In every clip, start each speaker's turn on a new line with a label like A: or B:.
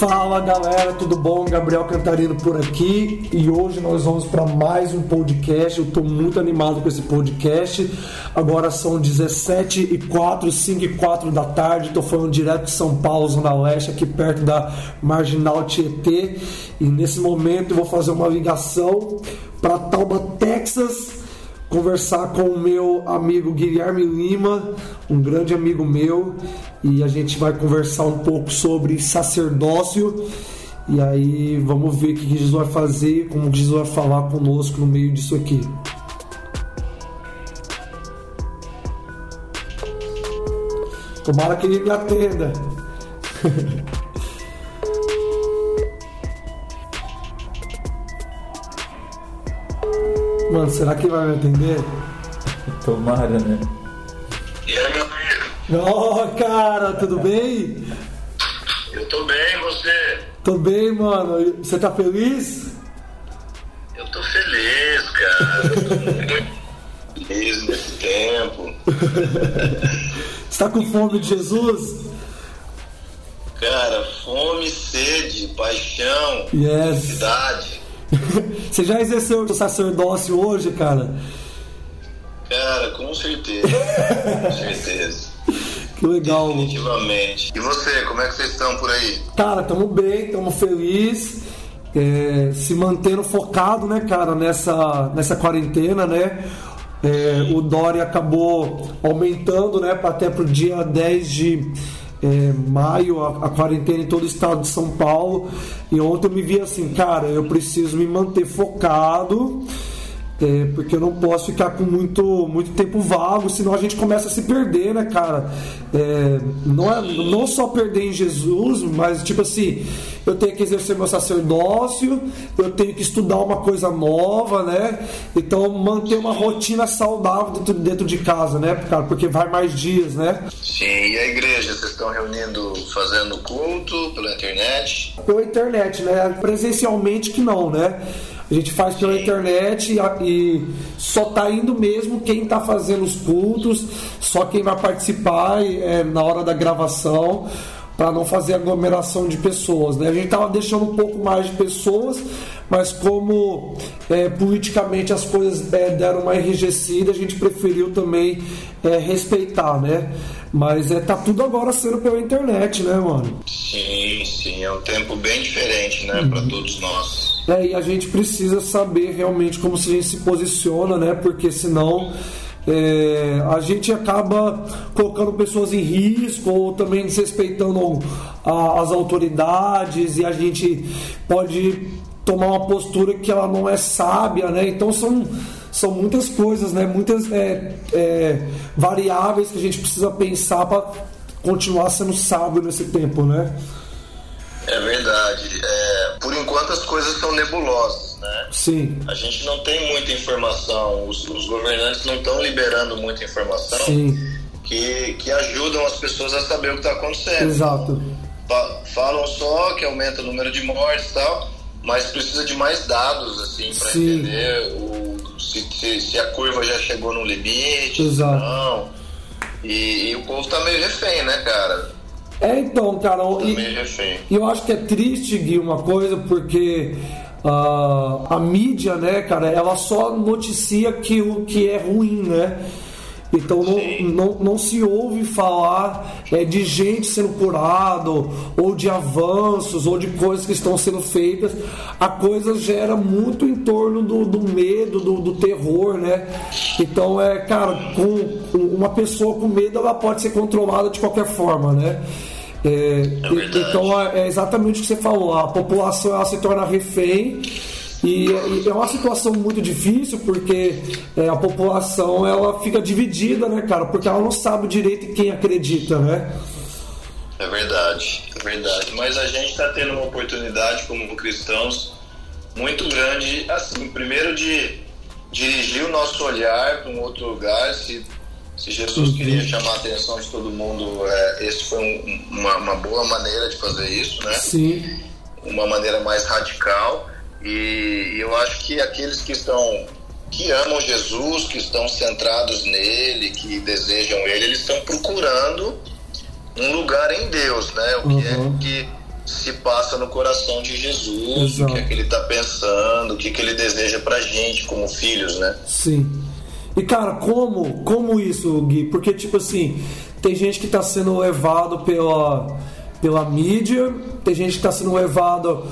A: Fala galera, tudo bom? Gabriel Cantarino por aqui e hoje nós vamos para mais um podcast. Eu estou muito animado com esse podcast. Agora são 17 e 4, 5 e 4 da tarde. Estou falando direto de São Paulo, Zona Leste, aqui perto da Marginal Tietê. E nesse momento eu vou fazer uma ligação para Tauba, Texas conversar com o meu amigo Guilherme Lima, um grande amigo meu, e a gente vai conversar um pouco sobre sacerdócio. E aí vamos ver o que Jesus vai fazer, como Jesus vai falar conosco no meio disso aqui. Tomara que ele me atenda. Mano, será que vai me atender?
B: Tomara, né?
C: E aí, meu amigo?
A: Ó, oh, cara, tudo bem?
C: Eu tô bem, você?
A: Tô bem, mano. Você tá feliz?
C: Eu tô feliz, cara. Eu tô muito feliz nesse tempo.
A: Você tá com fome de Jesus?
C: Cara, fome, sede, paixão,
A: Yes.
C: cidade.
A: Você já exerceu o sacerdócio hoje, cara?
C: Cara, com certeza. Com certeza.
A: Que legal.
C: Definitivamente. E você, como é que vocês estão por aí?
A: Cara, tamo bem, tamo feliz. é, se mantendo focado, né, cara, nessa, nessa quarentena, né? É, o Dória acabou aumentando, né, até pro dia 10 de é, maio, a, a quarentena em todo o estado de São Paulo. E ontem eu me vi assim, cara, eu preciso me manter focado. É, porque eu não posso ficar com muito, muito tempo vago, senão a gente começa a se perder, né, cara? É, não, é, não só perder em Jesus, mas tipo assim, eu tenho que exercer meu sacerdócio, eu tenho que estudar uma coisa nova, né? Então manter uma rotina saudável dentro, dentro de casa, né, cara? Porque vai mais dias, né?
C: Sim, e a igreja? Vocês estão reunindo, fazendo culto pela internet?
A: pela internet, né? Presencialmente que não, né? A gente faz pela internet e, e só tá indo mesmo quem tá fazendo os cultos, só quem vai participar é, na hora da gravação para não fazer aglomeração de pessoas, né? A gente tava deixando um pouco mais de pessoas, mas como é, politicamente as coisas é, deram uma enrijecida, a gente preferiu também é, respeitar, né? Mas é, tá tudo agora sendo pela internet, né, mano?
C: Sim, sim, é um tempo bem diferente, né, pra todos nós.
A: É, e a gente precisa saber realmente como se a gente se posiciona, né? Porque senão é, a gente acaba colocando pessoas em risco ou também desrespeitando a- as autoridades e a gente pode tomar uma postura que ela não é sábia, né? Então são, são muitas coisas, né? Muitas é, é, variáveis que a gente precisa pensar para continuar sendo sábio nesse tempo, né?
C: É verdade. É, por enquanto as coisas são nebulosas, né?
A: Sim,
C: A gente não tem muita informação, os, os governantes não estão liberando muita informação
A: sim,
C: que, que ajudam as pessoas a saber o que está acontecendo.
A: exato.
C: Fa- Falam só que aumenta o número de mortes e tal, mas precisa de mais dados, assim, para entender o, se, se, se a curva já chegou no limite,
A: Exato.
C: não. E, e o povo tá meio refém, né, cara?
A: É, então, cara,
C: Tá
A: e,
C: meio refém.
A: e eu acho que é triste, Gui, uma coisa, porque ah, a mídia, né, cara, ela só noticia que o que é ruim, né? Então não, não, não se ouve falar é, de gente sendo curado, ou de avanços, ou de coisas que estão sendo feitas. A coisa gera muito em torno do, do medo, do, do terror, né? Então é, cara, com, uma pessoa com medo, ela pode ser controlada de qualquer forma, né? É,
C: verdade.
A: então é é exatamente o que você falou, a população ela se torna refém e, e é uma situação muito difícil porque é, a população ela fica dividida, né, cara? Porque ela não sabe direito em quem acredita, né?
C: É verdade, é verdade. Mas a gente está tendo uma oportunidade como cristãos muito grande, assim, primeiro de dirigir o nosso olhar para um outro lugar. Se, se Jesus queria chamar a atenção de todo mundo, é, esse foi um- uma, uma boa maneira de fazer isso, né?
A: Sim,
C: Uma maneira mais radical. E eu acho que aqueles que estão que amam Jesus, que estão centrados nele, que desejam ele, eles estão procurando um lugar em Deus, né? O que
A: Uhum.
C: é que se passa no coração de Jesus,
A: Exato.
C: o que é que ele está pensando, o que, que ele deseja pra gente como filhos, né?
A: Sim. E cara, como, como isso, Gui? Porque tipo assim, tem gente que está sendo levado pela, pela mídia, tem gente que está sendo levado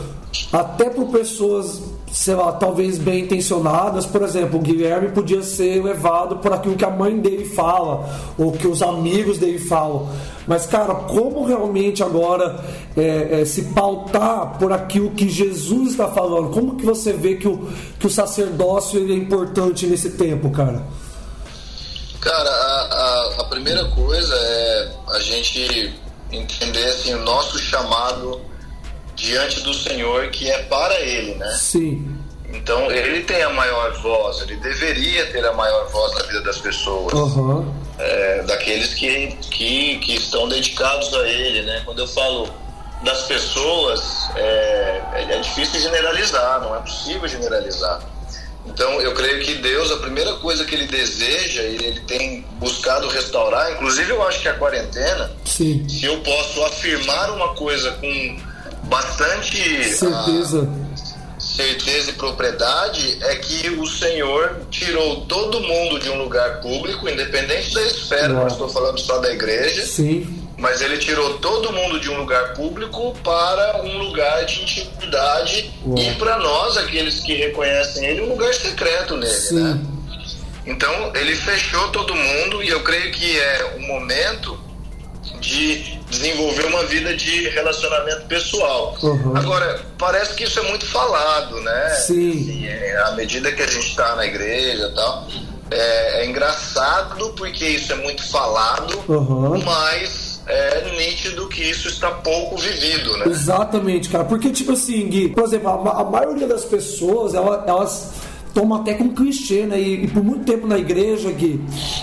A: até por pessoas, sei lá, talvez bem intencionadas. Por exemplo, o Guilherme podia ser levado por aquilo que a mãe dele fala, ou que os amigos dele falam. Mas, cara, como realmente agora é, é, se pautar por aquilo que Jesus está falando? Como que você vê que o, que o sacerdócio ele é importante nesse tempo, cara?
C: Cara, a, a, a primeira coisa é a gente entender assim, o nosso chamado diante do Senhor, que é para Ele, né?
A: Sim.
C: Então, Ele tem a maior voz, Ele deveria ter a maior voz na vida das pessoas.
A: Aham.
C: é, daqueles que, que, que estão dedicados a ele, né? Quando eu falo das pessoas, é, é difícil generalizar, não é possível generalizar. Então, eu creio que Deus, a primeira coisa que Ele deseja, Ele, ele tem buscado restaurar, inclusive eu acho que a quarentena,
A: Sim.
C: se eu posso afirmar uma coisa com bastante
A: Certeza.
C: ah, certeza e propriedade, é que o Senhor tirou todo mundo de um lugar público, independente da esfera, não estou falando só da igreja,
A: Sim.
C: mas ele tirou todo mundo de um lugar público para um lugar de intimidade
A: Uau.
C: e para nós, aqueles que reconhecem ele, um lugar secreto nele,
A: Sim.
C: né? Então ele fechou todo mundo e eu creio que é o momento de desenvolver uma vida de relacionamento pessoal.
A: Uhum.
C: Agora, parece que isso é muito falado, né?
A: Sim.
C: Assim, é, à medida que a gente está na igreja e tal, é, é engraçado porque isso é muito falado,
A: Uhum.
C: mas é nítido que isso está pouco vivido, né?
A: Exatamente, cara. Porque, tipo assim, Gui, por exemplo, a, a maioria das pessoas, ela- elas tomam até com clichê, né? E, e por muito tempo na igreja, Gui,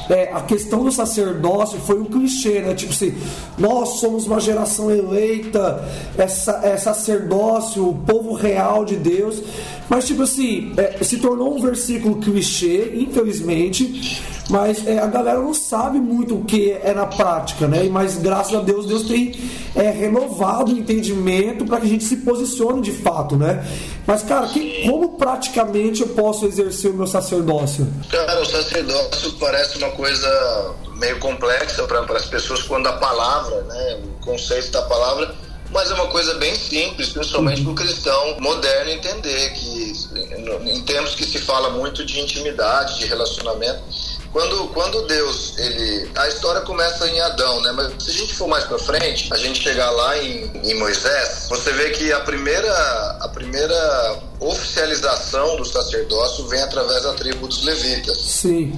A: é, a questão do sacerdócio foi um clichê, né? Tipo assim, nós somos uma geração eleita, é, sa- é sacerdócio, o povo real de Deus. Mas, tipo assim, é, se tornou um versículo clichê, infelizmente. Mas é, a galera não sabe muito o que é na prática, né? Mas graças a Deus, Deus tem é, renovado o entendimento para que a gente se posicione de fato, né? Mas, cara, que- como praticamente eu posso exercer o meu sacerdócio?
C: Cara, o sacerdócio parece uma coisa meio complexa para as pessoas quando a palavra, né, o conceito da palavra, mas é uma coisa bem simples, principalmente para o cristão moderno entender que em tempos que se fala muito de intimidade, de relacionamento, quando, quando Deus, ele. A história começa em Adão, né? Mas se a gente for mais pra frente, a gente chegar lá em, em Moisés, você vê que a primeira, a primeira oficialização do sacerdócio vem através da tribo dos levitas.
A: Sim,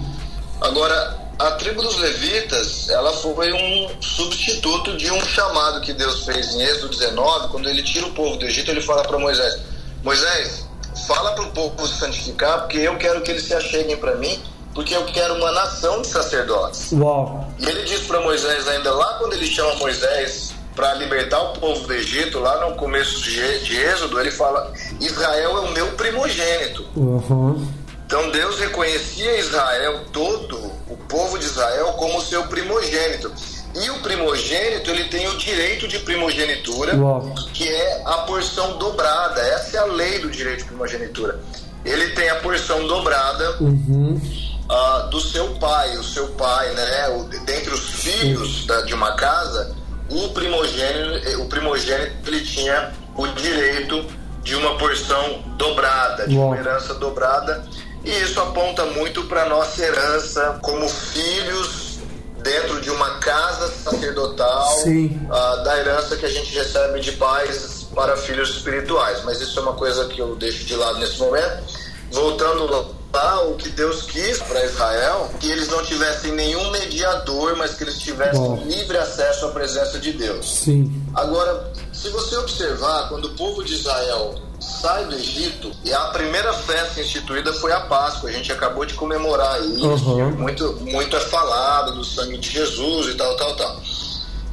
C: Agora, a tribo dos levitas, ela foi um substituto de um chamado que Deus fez em Êxodo 19, quando ele tira o povo do Egito, ele fala para Moisés: Moisés, fala para o povo se santificar, porque eu quero que eles se acheguem para mim, porque eu quero uma nação de sacerdotes.
A: uau,
C: E ele diz para Moisés, ainda lá quando ele chama Moisés para libertar o povo do Egito, lá no começo de Êxodo, ele fala: Israel é o meu primogênito.
A: uhum.
C: Então Deus reconhecia Israel todo, o povo de Israel, como seu primogênito. E o primogênito, ele tem o direito de primogenitura,
A: Uau.
C: que é a porção dobrada. Essa é a lei do direito de primogenitura. Ele tem a porção dobrada
A: Uhum.
C: Ah, do seu pai. O seu pai, né? O, dentre os filhos da- de uma casa, o primogênito, o primogênito ele tinha o direito de uma porção dobrada, de
A: Uau.
C: uma herança dobrada. E isso aponta muito para nossa herança como filhos dentro de uma casa sacerdotal, ah, da herança que a gente recebe de pais para filhos espirituais. Mas isso é uma coisa que eu deixo de lado nesse momento. Voltando o que Deus quis para Israel, que eles não tivessem nenhum mediador, mas que eles tivessem
A: Bom.
C: livre acesso à presença de Deus.
A: Sim,
C: Agora, se você observar, quando o povo de Israel sai do Egito, e a primeira festa instituída foi a Páscoa. A gente acabou de comemorar isso.
A: Uhum.
C: Muito, muito é falado do sangue de Jesus e tal, tal, tal.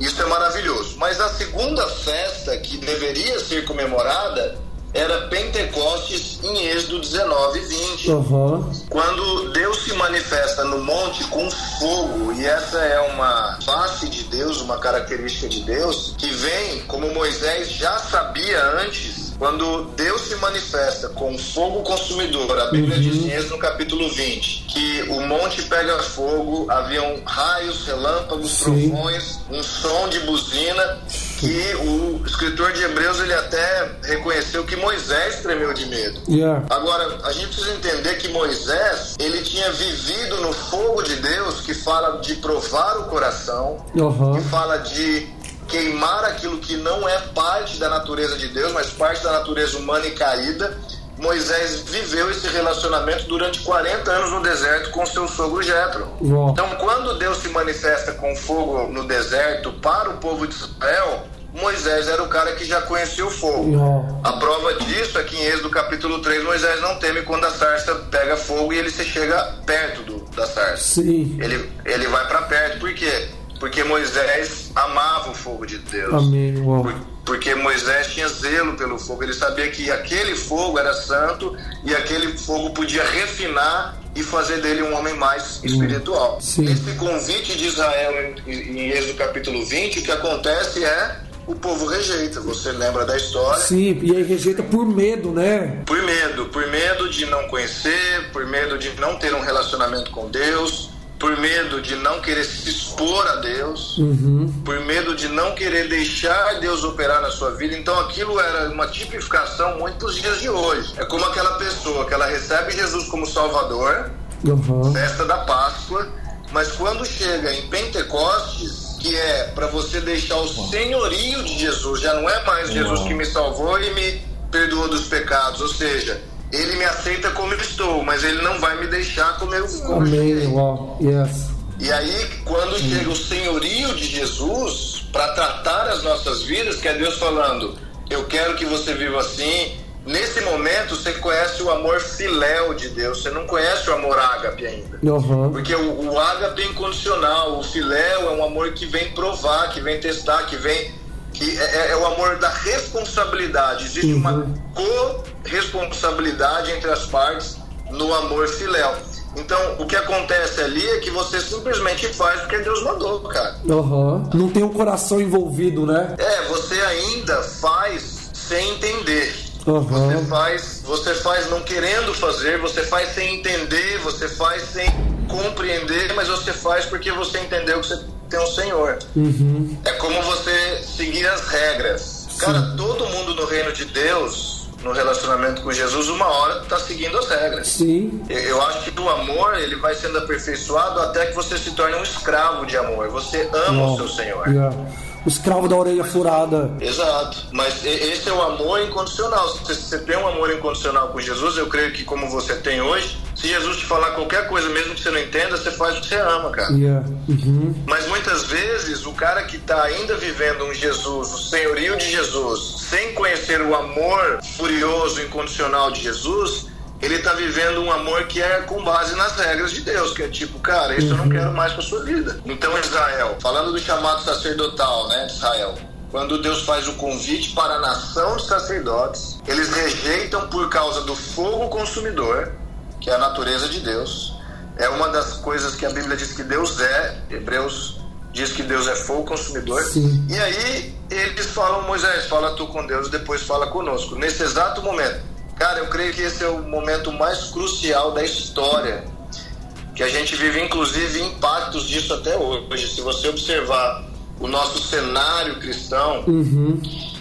C: Isso é maravilhoso. Mas a segunda festa que deveria ser comemorada era Pentecostes em Êxodo 19 e 20.
A: Aham.
C: Quando Deus se manifesta no monte com fogo, e essa é uma face de Deus, uma característica de Deus, que vem, como Moisés já sabia antes, quando Deus se manifesta com fogo consumidor, a Bíblia diz em Êxodo no capítulo 20, que o monte pega fogo, haviam raios, relâmpagos,
A: Sim.
C: trovões, um som de buzina, que o escritor de Hebreus ele até reconheceu que Moisés tremeu de medo.
A: Yeah.
C: Agora, a gente precisa entender que Moisés, ele tinha vivido no fogo de Deus, que fala de provar o coração,
A: Aham.
C: que fala de queimar aquilo que não é parte da natureza de Deus, mas parte da natureza humana e caída. Moisés viveu esse relacionamento durante 40 anos no deserto com seu sogro Jetro. Então, quando Deus se manifesta com fogo no deserto para o povo de Israel, Moisés era o cara que já conhecia o fogo. A prova disso é que em Êxodo capítulo 3, Moisés não teme quando a sarça pega fogo e ele se chega perto do, da sarça.
A: Sim.
C: Ele, ele vai para perto, por quê? Porque Moisés amava o fogo de Deus.
A: Amém.
C: Por- Porque Moisés tinha zelo pelo fogo, ele sabia que aquele fogo era santo e aquele fogo podia refinar e fazer dele um homem mais espiritual.
A: Sim.
C: Esse convite de Israel em, em Êxodo capítulo 20, o que acontece é o povo rejeita. Você lembra da história?
A: Sim, e aí rejeita por medo, né?
C: Por medo, por medo de não conhecer, por medo de não ter um relacionamento com Deus, por medo de não querer se expor a Deus, por medo de não querer deixar Deus operar na sua vida. Então aquilo era uma tipificação muito para os dias de hoje. É como aquela pessoa que ela recebe Jesus como Salvador,
A: Aham.
C: festa da Páscoa, mas quando chega em Pentecostes, que é para você deixar o senhorio de Jesus, já não é mais Jesus que me salvou e me perdoou dos pecados, ou seja, ele me aceita como eu estou, mas ele não vai me deixar como eu como.
A: Yes.
C: E aí, quando chega o senhorio de Jesus para tratar as nossas vidas, que é Deus falando, eu quero que você viva assim. Nesse momento, você conhece o amor filéu de Deus, você não conhece o amor ágape ainda.
A: Aham.
C: Porque o, o ágape é incondicional, o filéu é um amor que vem provar, que vem testar, que vem. que é, é o amor da responsabilidade. Existe uma corresponsabilidade entre as partes no amor filéu. Então, o que acontece ali é que você simplesmente faz porque Deus mandou, cara.
A: Aham. Não tem um coração envolvido, né?
C: É, você ainda faz sem entender. Você
A: Aham.
C: faz, você faz não querendo fazer, você faz sem entender, você faz sem compreender, mas você faz porque você entendeu que você tem um Senhor.
A: Uhum.
C: É como você seguir as regras. Cara, todo mundo no reino de Deus, no relacionamento com Jesus, uma hora tá seguindo as regras.
A: Sim.
C: Eu- acho que o amor ele vai sendo aperfeiçoado até que você se torne um escravo de amor. Você ama o seu Senhor.
A: Yeah. O escravo da orelha furada.
C: Exato. Mas esse é o amor incondicional. Se você tem um amor incondicional com Jesus, eu creio que como você tem hoje, se Jesus te falar qualquer coisa, mesmo que você não entenda, você faz o que você ama, cara.
A: Yeah. Uhum.
C: Mas muitas vezes o cara que está ainda vivendo um Jesus, o senhorio de Jesus, sem conhecer o amor furioso, incondicional de Jesus, ele está vivendo um amor que é com base nas regras de Deus, que é tipo, cara, isso eu não quero mais para sua vida. Então Israel, falando do chamado sacerdotal, né, Israel, quando Deus faz o convite para a nação de sacerdotes, eles rejeitam por causa do fogo consumidor, que é a natureza de Deus. É uma das coisas que a Bíblia diz que Deus é, Hebreus diz que Deus é fogo consumidor.
A: Sim.
C: E aí eles falam, Moisés, fala tu com Deus, depois fala conosco. Nesse exato momento, cara, eu creio que esse é o momento mais crucial da história, que a gente vive inclusive impactos disso até hoje. Se você observar o nosso cenário cristão,
A: Uhum.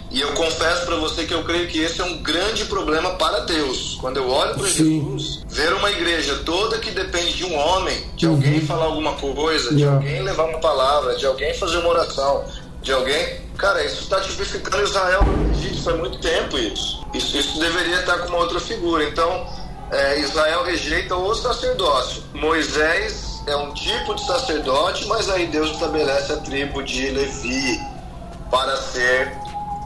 C: e eu confesso para você que eu creio que esse é um grande problema para Deus. Quando eu olho para. Jesus, ver uma igreja toda que depende de um homem, de alguém falar alguma coisa, de
A: Yeah.
C: alguém levar uma palavra, de alguém fazer uma oração, de alguém. Cara, isso está tipificando Israel Egito faz muito tempo isso. Isso, isso deveria estar com uma outra figura. Então, é, Israel rejeita o sacerdócio. Moisés é um tipo de sacerdote, mas aí Deus estabelece a tribo de Levi para ser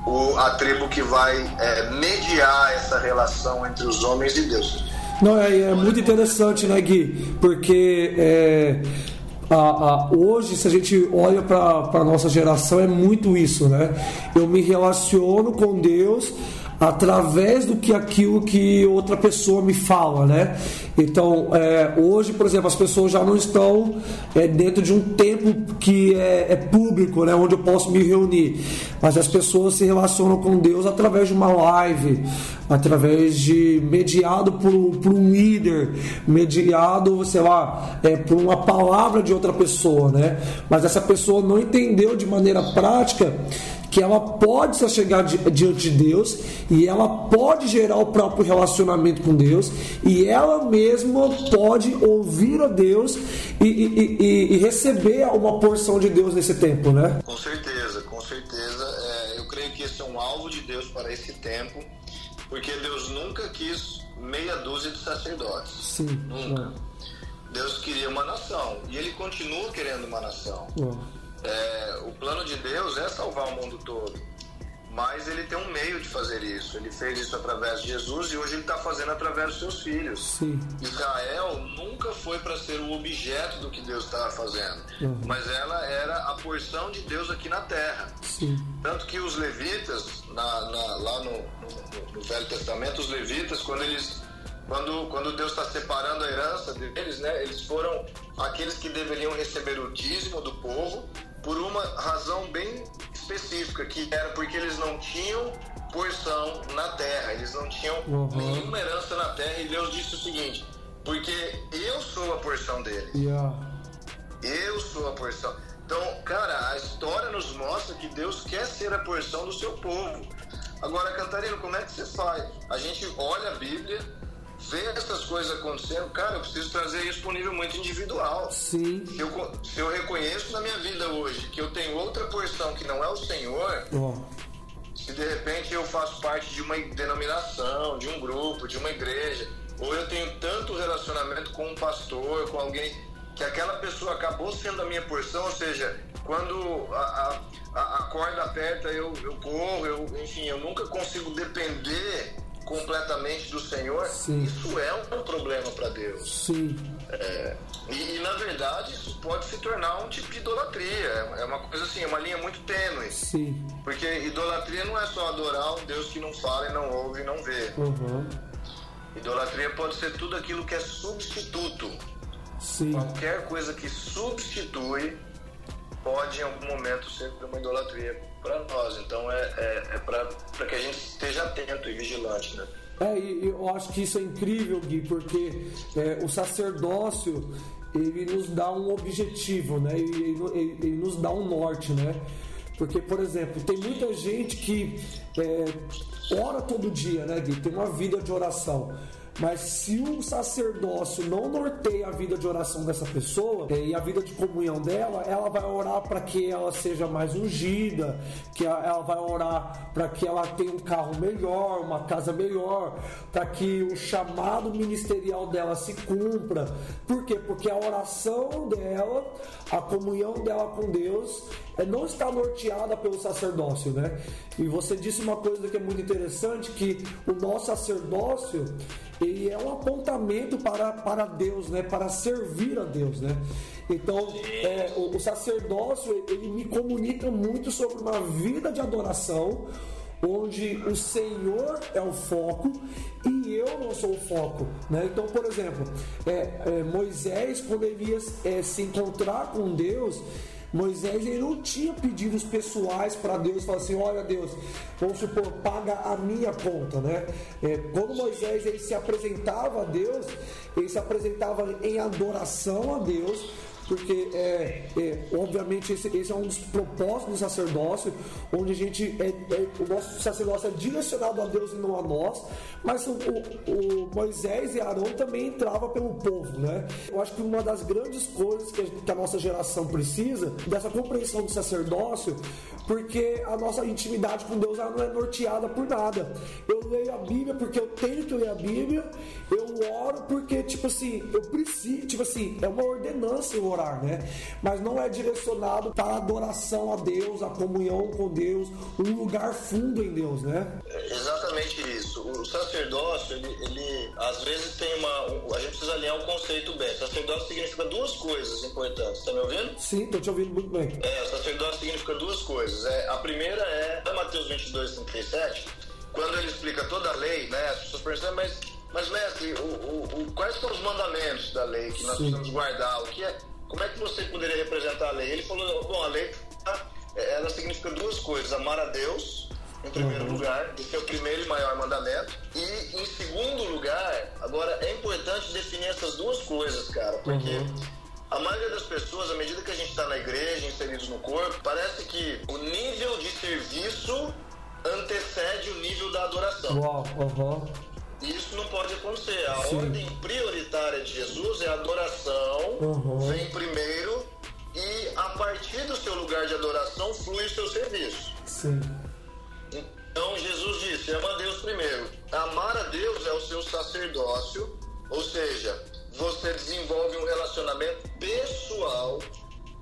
C: o, a tribo que vai é, mediar essa relação entre os homens e Deus.
A: Não, é, é muito interessante, né, Gui? Porque é, a- a- hoje, se a gente olha para a nossa geração, é muito isso, né? Eu me relaciono com Deus através do que aquilo que outra pessoa me fala, né? Então, é, hoje, por exemplo, as pessoas já não estão é, dentro de um tempo que é, é, público, né? Onde eu posso me reunir, mas as pessoas se relacionam com Deus através de uma live, através de mediado por, por um líder, mediado, sei lá, é, por uma palavra de outra pessoa, né? Mas essa pessoa não entendeu de maneira prática que ela pode se chegar diante de Deus e ela pode gerar o próprio relacionamento com Deus e ela mesma pode ouvir a Deus e, e, e, e receber uma porção de Deus nesse tempo, né?
C: Com certeza, com certeza. É, eu creio que esse é um alvo de Deus para esse tempo, porque Deus nunca quis meia dúzia de sacerdotes.
A: Sim.
C: Nunca. Deus queria uma nação e ele continua querendo uma nação. É, o plano de Deus é salvar o mundo todo, mas ele tem um meio de fazer isso. Ele fez isso através de Jesus e hoje ele está fazendo através dos seus filhos.
A: Sim.
C: Israel nunca foi para ser o objeto do que Deus estava fazendo,
A: Uhum.
C: mas ela era a porção de Deus aqui na terra.
A: Sim.
C: Tanto que os levitas, na- na- lá no, no- no Velho Testamento, os levitas, quando eles. Quando, quando Deus está separando a herança deles, né, eles foram aqueles que deveriam receber o dízimo do povo por uma razão bem específica, que era porque eles não tinham porção na terra, eles não tinham
A: Uhum.
C: nenhuma herança na terra, e Deus disse o seguinte: porque eu sou a porção deles.
A: Yeah.
C: Eu sou a porção. Então, cara, a história nos mostra que Deus quer ser a porção do seu povo. Agora, Cantarino, como é que você faz? A gente olha a Bíblia, vê essas coisas acontecendo, cara, eu preciso trazer isso para um nível muito individual.
A: Sim.
C: Se eu, se eu reconheço na minha vida hoje que eu tenho outra porção que não é o Senhor,
A: Ó.
C: se de repente eu faço parte de uma denominação, de um grupo, de uma igreja, ou eu tenho tanto relacionamento com um pastor, com alguém, que aquela pessoa acabou sendo a minha porção, ou seja, quando a, a, a- a corda aperta eu, eu corro, eu, enfim, eu nunca consigo depender completamente do Senhor,
A: Sim.
C: isso é um problema para Deus.
A: Sim.
C: É, e, e, na verdade isso pode se tornar um tipo de idolatria. É uma coisa assim, é uma linha muito tênue.
A: Sim.
C: Porque idolatria não é só adorar um Deus que não fala e não ouve e não vê.
A: Uhum.
C: Idolatria pode ser tudo aquilo que é substituto.
A: Sim.
C: Qualquer coisa que substitui pode em algum momento ser uma idolatria para nós. Então é, é, é para que a gente esteja atento e vigilante, né?
A: É, eu acho que isso é incrível, Gui, porque é, o sacerdócio ele nos dá um objetivo, né? Ele, ele- ele nos dá um norte, né? Porque, por exemplo, tem muita gente que é, ora todo dia, né, Gui? Tem uma vida de oração. Mas se o sacerdócio não norteia a vida de oração dessa pessoa é, e a vida de comunhão dela, ela vai orar para que ela seja mais ungida, que ela vai orar para que ela tenha um carro melhor, uma casa melhor, para que o chamado ministerial dela se cumpra. Por quê? Porque a oração dela, a comunhão dela com Deus, é, não está norteada pelo sacerdócio, né? E você disse uma coisa que é muito interessante, que o nosso sacerdócio ele é um apontamento para, para Deus, né? Para servir a Deus, né? Então, é, o, o sacerdócio ele me comunica muito sobre uma vida de adoração, onde o Senhor é o foco e eu não sou o foco, né? Então, por exemplo, é, é, Moisés quando ele ia é, se encontrar com Deus Moisés ele não tinha pedidos pessoais para Deus, falar assim, olha Deus, vamos supor, paga a minha conta, né? É, quando Moisés ele se apresentava a Deus, ele se apresentava em adoração a Deus, porque é, é, obviamente esse, esse é um dos propósitos do sacerdócio, onde a gente é, é- o nosso sacerdócio é direcionado a Deus e não a nós, mas o, o- o Moisés e Arão também entrava pelo povo, né? Eu acho que uma das grandes coisas que a, que a nossa geração precisa dessa compreensão do sacerdócio, porque a nossa intimidade com Deus ela não é norteada por nada. Eu leio a Bíblia porque eu tenho que ler a Bíblia, eu oro porque tipo assim eu preciso, tipo assim é uma ordenança eu orar, né? Mas não é direcionado para a adoração a Deus, a comunhão com Deus, um lugar fundo em Deus, né?
C: É Exatamente isso. O sacerdócio, ele, ele, às vezes tem uma. um- a gente precisa alinhar o conceito bem. Sacerdócio significa duas coisas importantes. Tá me ouvindo?
A: Sim, tô te ouvindo muito bem.
C: É, o sacerdócio significa duas coisas. É, a primeira é, é Mateus 22, 37, quando ele explica toda a lei, né, as pessoas perguntam, mas, mas mestre, o, o, o, quais são os mandamentos da lei que nós Sim. precisamos guardar? O que é, como é que você poderia representar a lei? Ele falou, bom, a lei ela significa duas coisas: amar a Deus, em primeiro uhum. lugar, esse é o primeiro e maior mandamento. E em segundo lugar, agora é importante definir essas duas coisas, cara, porque. Uhum. A maioria das pessoas, à medida que a gente está na igreja, inseridos no corpo, parece que o nível de serviço antecede o nível da adoração.
A: Uau, uhum.
C: Isso não pode acontecer. A Sim. ordem prioritária de Jesus é a adoração, uhum. vem primeiro e a partir do seu lugar de adoração flui o seu serviço.
A: Sim.
C: Então Jesus disse: ama a Deus primeiro. Amar a Deus é o seu sacerdócio, ou seja, você desenvolve um relacionamento pessoal,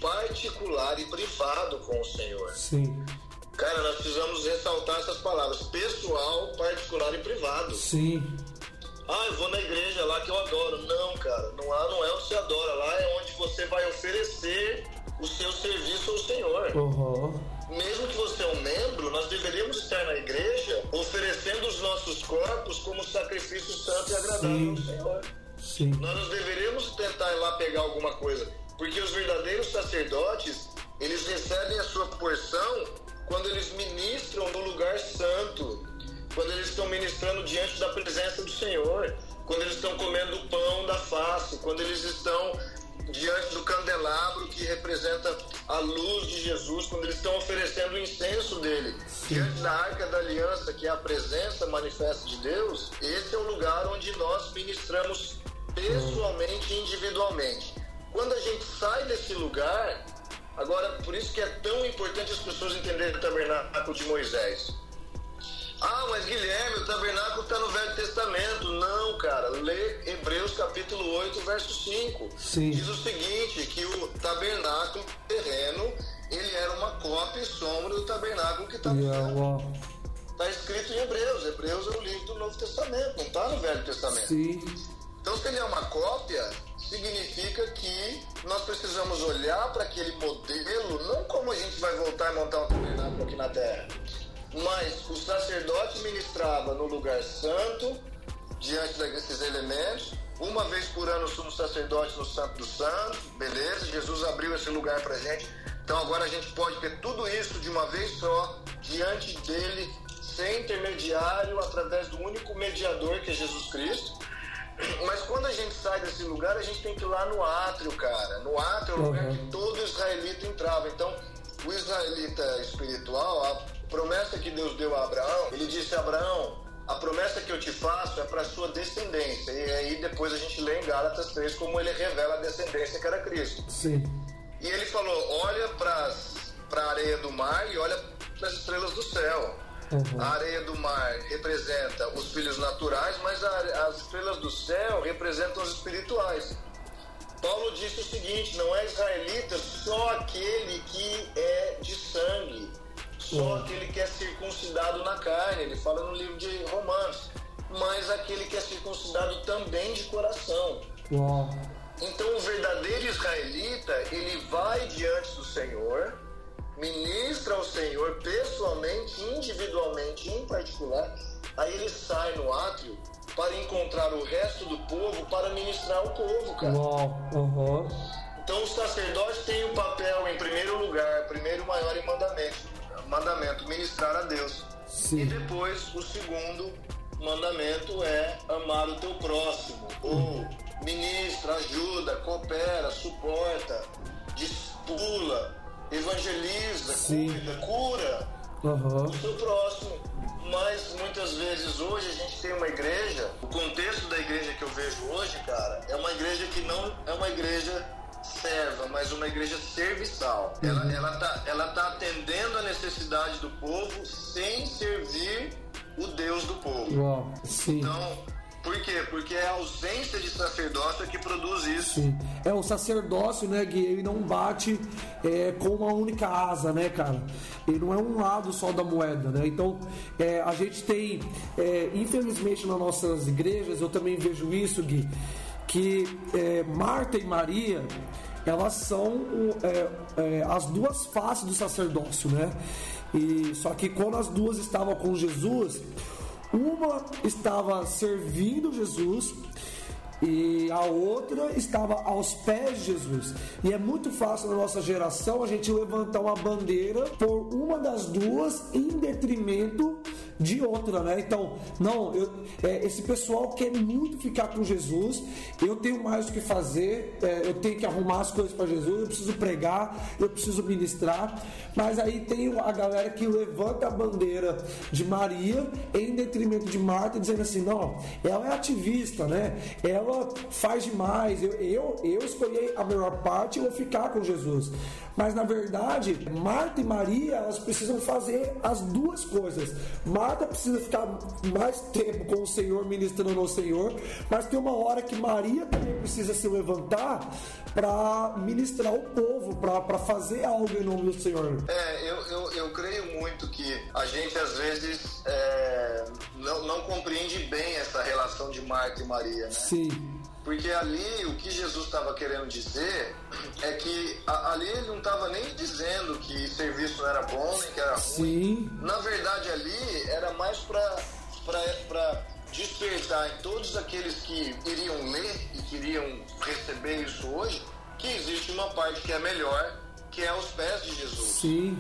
C: particular e privado com o Senhor.
A: Sim.
C: Cara, nós precisamos ressaltar essas palavras: pessoal, particular e privado.
A: Sim.
C: Ah, eu vou na igreja lá que eu adoro. Não, cara, não, lá não é onde você adora, lá é onde você vai oferecer o seu serviço ao Senhor.
A: Uhum.
C: Mesmo que você é um membro, nós deveríamos estar na igreja oferecendo os nossos corpos como sacrifício santo e agradável Sim. ao Senhor.
A: Sim.
C: Nós deveríamos tentar ir lá pegar alguma coisa, porque os verdadeiros sacerdotes, eles recebem a sua porção eles ministram no lugar santo quando eles estão ministrando diante da presença do Senhor, quando eles estão comendo o pão da face, quando eles estão diante do candelabro que representa a luz de Jesus, quando eles estão oferecendo o incenso dele, Sim. diante da arca da aliança, que é a presença manifesta de Deus, esse é o lugar onde nós ministramos pessoalmente e individualmente. Quando a gente sai desse lugar, agora por isso que é tão importante as pessoas entenderem o tabernáculo de Moisés. Ah, mas Guilherme, o tabernáculo está no Velho Testamento. Não, cara. Lê Hebreus capítulo 8, verso 5.
A: Sim.
C: Diz o seguinte, que o tabernáculo terreno, ele era uma cópia e sombra do tabernáculo que está no céu. Está escrito em Hebreus. Hebreus é o livro do Novo Testamento, não está no Velho Testamento.
A: Sim.
C: Então, se ele é uma cópia, significa que nós precisamos olhar para aquele modelo, não como a gente vai voltar e montar um tabernáculo aqui na Terra mas o sacerdote ministrava no lugar santo, diante desses elementos. Uma vez por ano, o sumo sacerdote no Santo do Santo, beleza? Jesus abriu esse lugar para gente. Então agora a gente pode ter tudo isso de uma vez só, diante dele, sem intermediário, através do único mediador que é Jesus Cristo. Mas quando a gente sai desse lugar, a gente tem que ir lá no átrio, cara. No átrio é o lugar uhum. que todo israelita entrava. Então, o israelita espiritual, promessa que Deus deu a Abraão, ele disse a Abraão, a promessa que eu te faço é para sua descendência. E aí depois a gente lê em Gálatas 3 como ele revela a descendência que era Cristo.
A: Sim.
C: E ele falou: olha para a areia do mar e olha para as estrelas do céu. Uhum. A areia do mar representa os filhos naturais, mas a, as estrelas do céu representam os espirituais. Paulo disse o seguinte: não é israelita só aquele que é de sangue só aquele que é circuncidado na carne, ele fala no livro de Romanos, mas aquele que é circuncidado também de coração.
A: Uau.
C: Então o verdadeiro israelita, ele vai diante do Senhor, ministra ao Senhor pessoalmente, individualmente, em particular, aí ele sai no átrio para encontrar o resto do povo para ministrar ao povo, cara.
A: Uau. Uhum.
C: Então o sacerdote tem o um papel em primeiro lugar, primeiro maior em mandamento mandamento ministrar a Deus.
A: Sim.
C: E depois o segundo mandamento é amar o teu próximo. Ou ministra, ajuda, coopera, suporta, dispula, evangeliza,
A: Sim.
C: cuida, cura
A: uhum.
C: o seu próximo. Mas muitas vezes hoje a gente tem uma igreja, o contexto da igreja que eu vejo hoje, cara, é uma igreja que não é uma igreja serva, mas uma igreja serviçal. Uhum. Ela, ela, tá, ela tá atendendo a necessidade do povo sem servir o Deus do povo.
A: Uau, sim.
C: Então, por quê? Porque é a ausência de sacerdócio que produz isso.
A: Sim. É o sacerdócio, né, Gui? Ele não bate é, com uma única asa, né, cara? Ele não é um lado só da moeda, né? Então, é, a gente tem, é, infelizmente, nas nossas igrejas, eu também vejo isso, Gui, que é, Marta e Maria elas são é, é, as duas faces do sacerdócio, né? E só que quando as duas estavam com Jesus, Uma estava servindo Jesus e a outra estava aos pés de Jesus. E é muito fácil na nossa geração a gente levantar uma bandeira por uma das duas em detrimento de outra, né? Então, não, eu, é, esse pessoal quer muito ficar com Jesus. Eu tenho mais o que fazer, é, eu tenho que arrumar as coisas para Jesus, eu preciso pregar, eu preciso ministrar. Mas aí tem a galera que levanta a bandeira de Maria em detrimento de Marta, dizendo assim: não, ela é ativista, né? Ela faz demais. Eu, eu, eu escolhi a melhor parte e vou ficar com Jesus. Mas na verdade, Marta e Maria, elas precisam fazer as duas coisas. Marta precisa ficar mais tempo com o Senhor, ministrando ao Senhor, mas tem uma hora que Maria também precisa se levantar para ministrar o povo, para fazer algo em nome do Senhor.
C: É, eu, eu, eu creio muito que a gente às vezes é, não, não compreende bem essa relação de Marta e Maria, né?
A: Sim.
C: Porque ali o que Jesus estava querendo dizer é que a, ali ele não estava nem dizendo que serviço não era bom nem que era
A: Sim.
C: ruim. Na verdade, ali era mais para despertar em todos aqueles que iriam ler e queriam receber isso hoje que existe uma parte que é melhor, que é aos pés de Jesus.
A: Sim.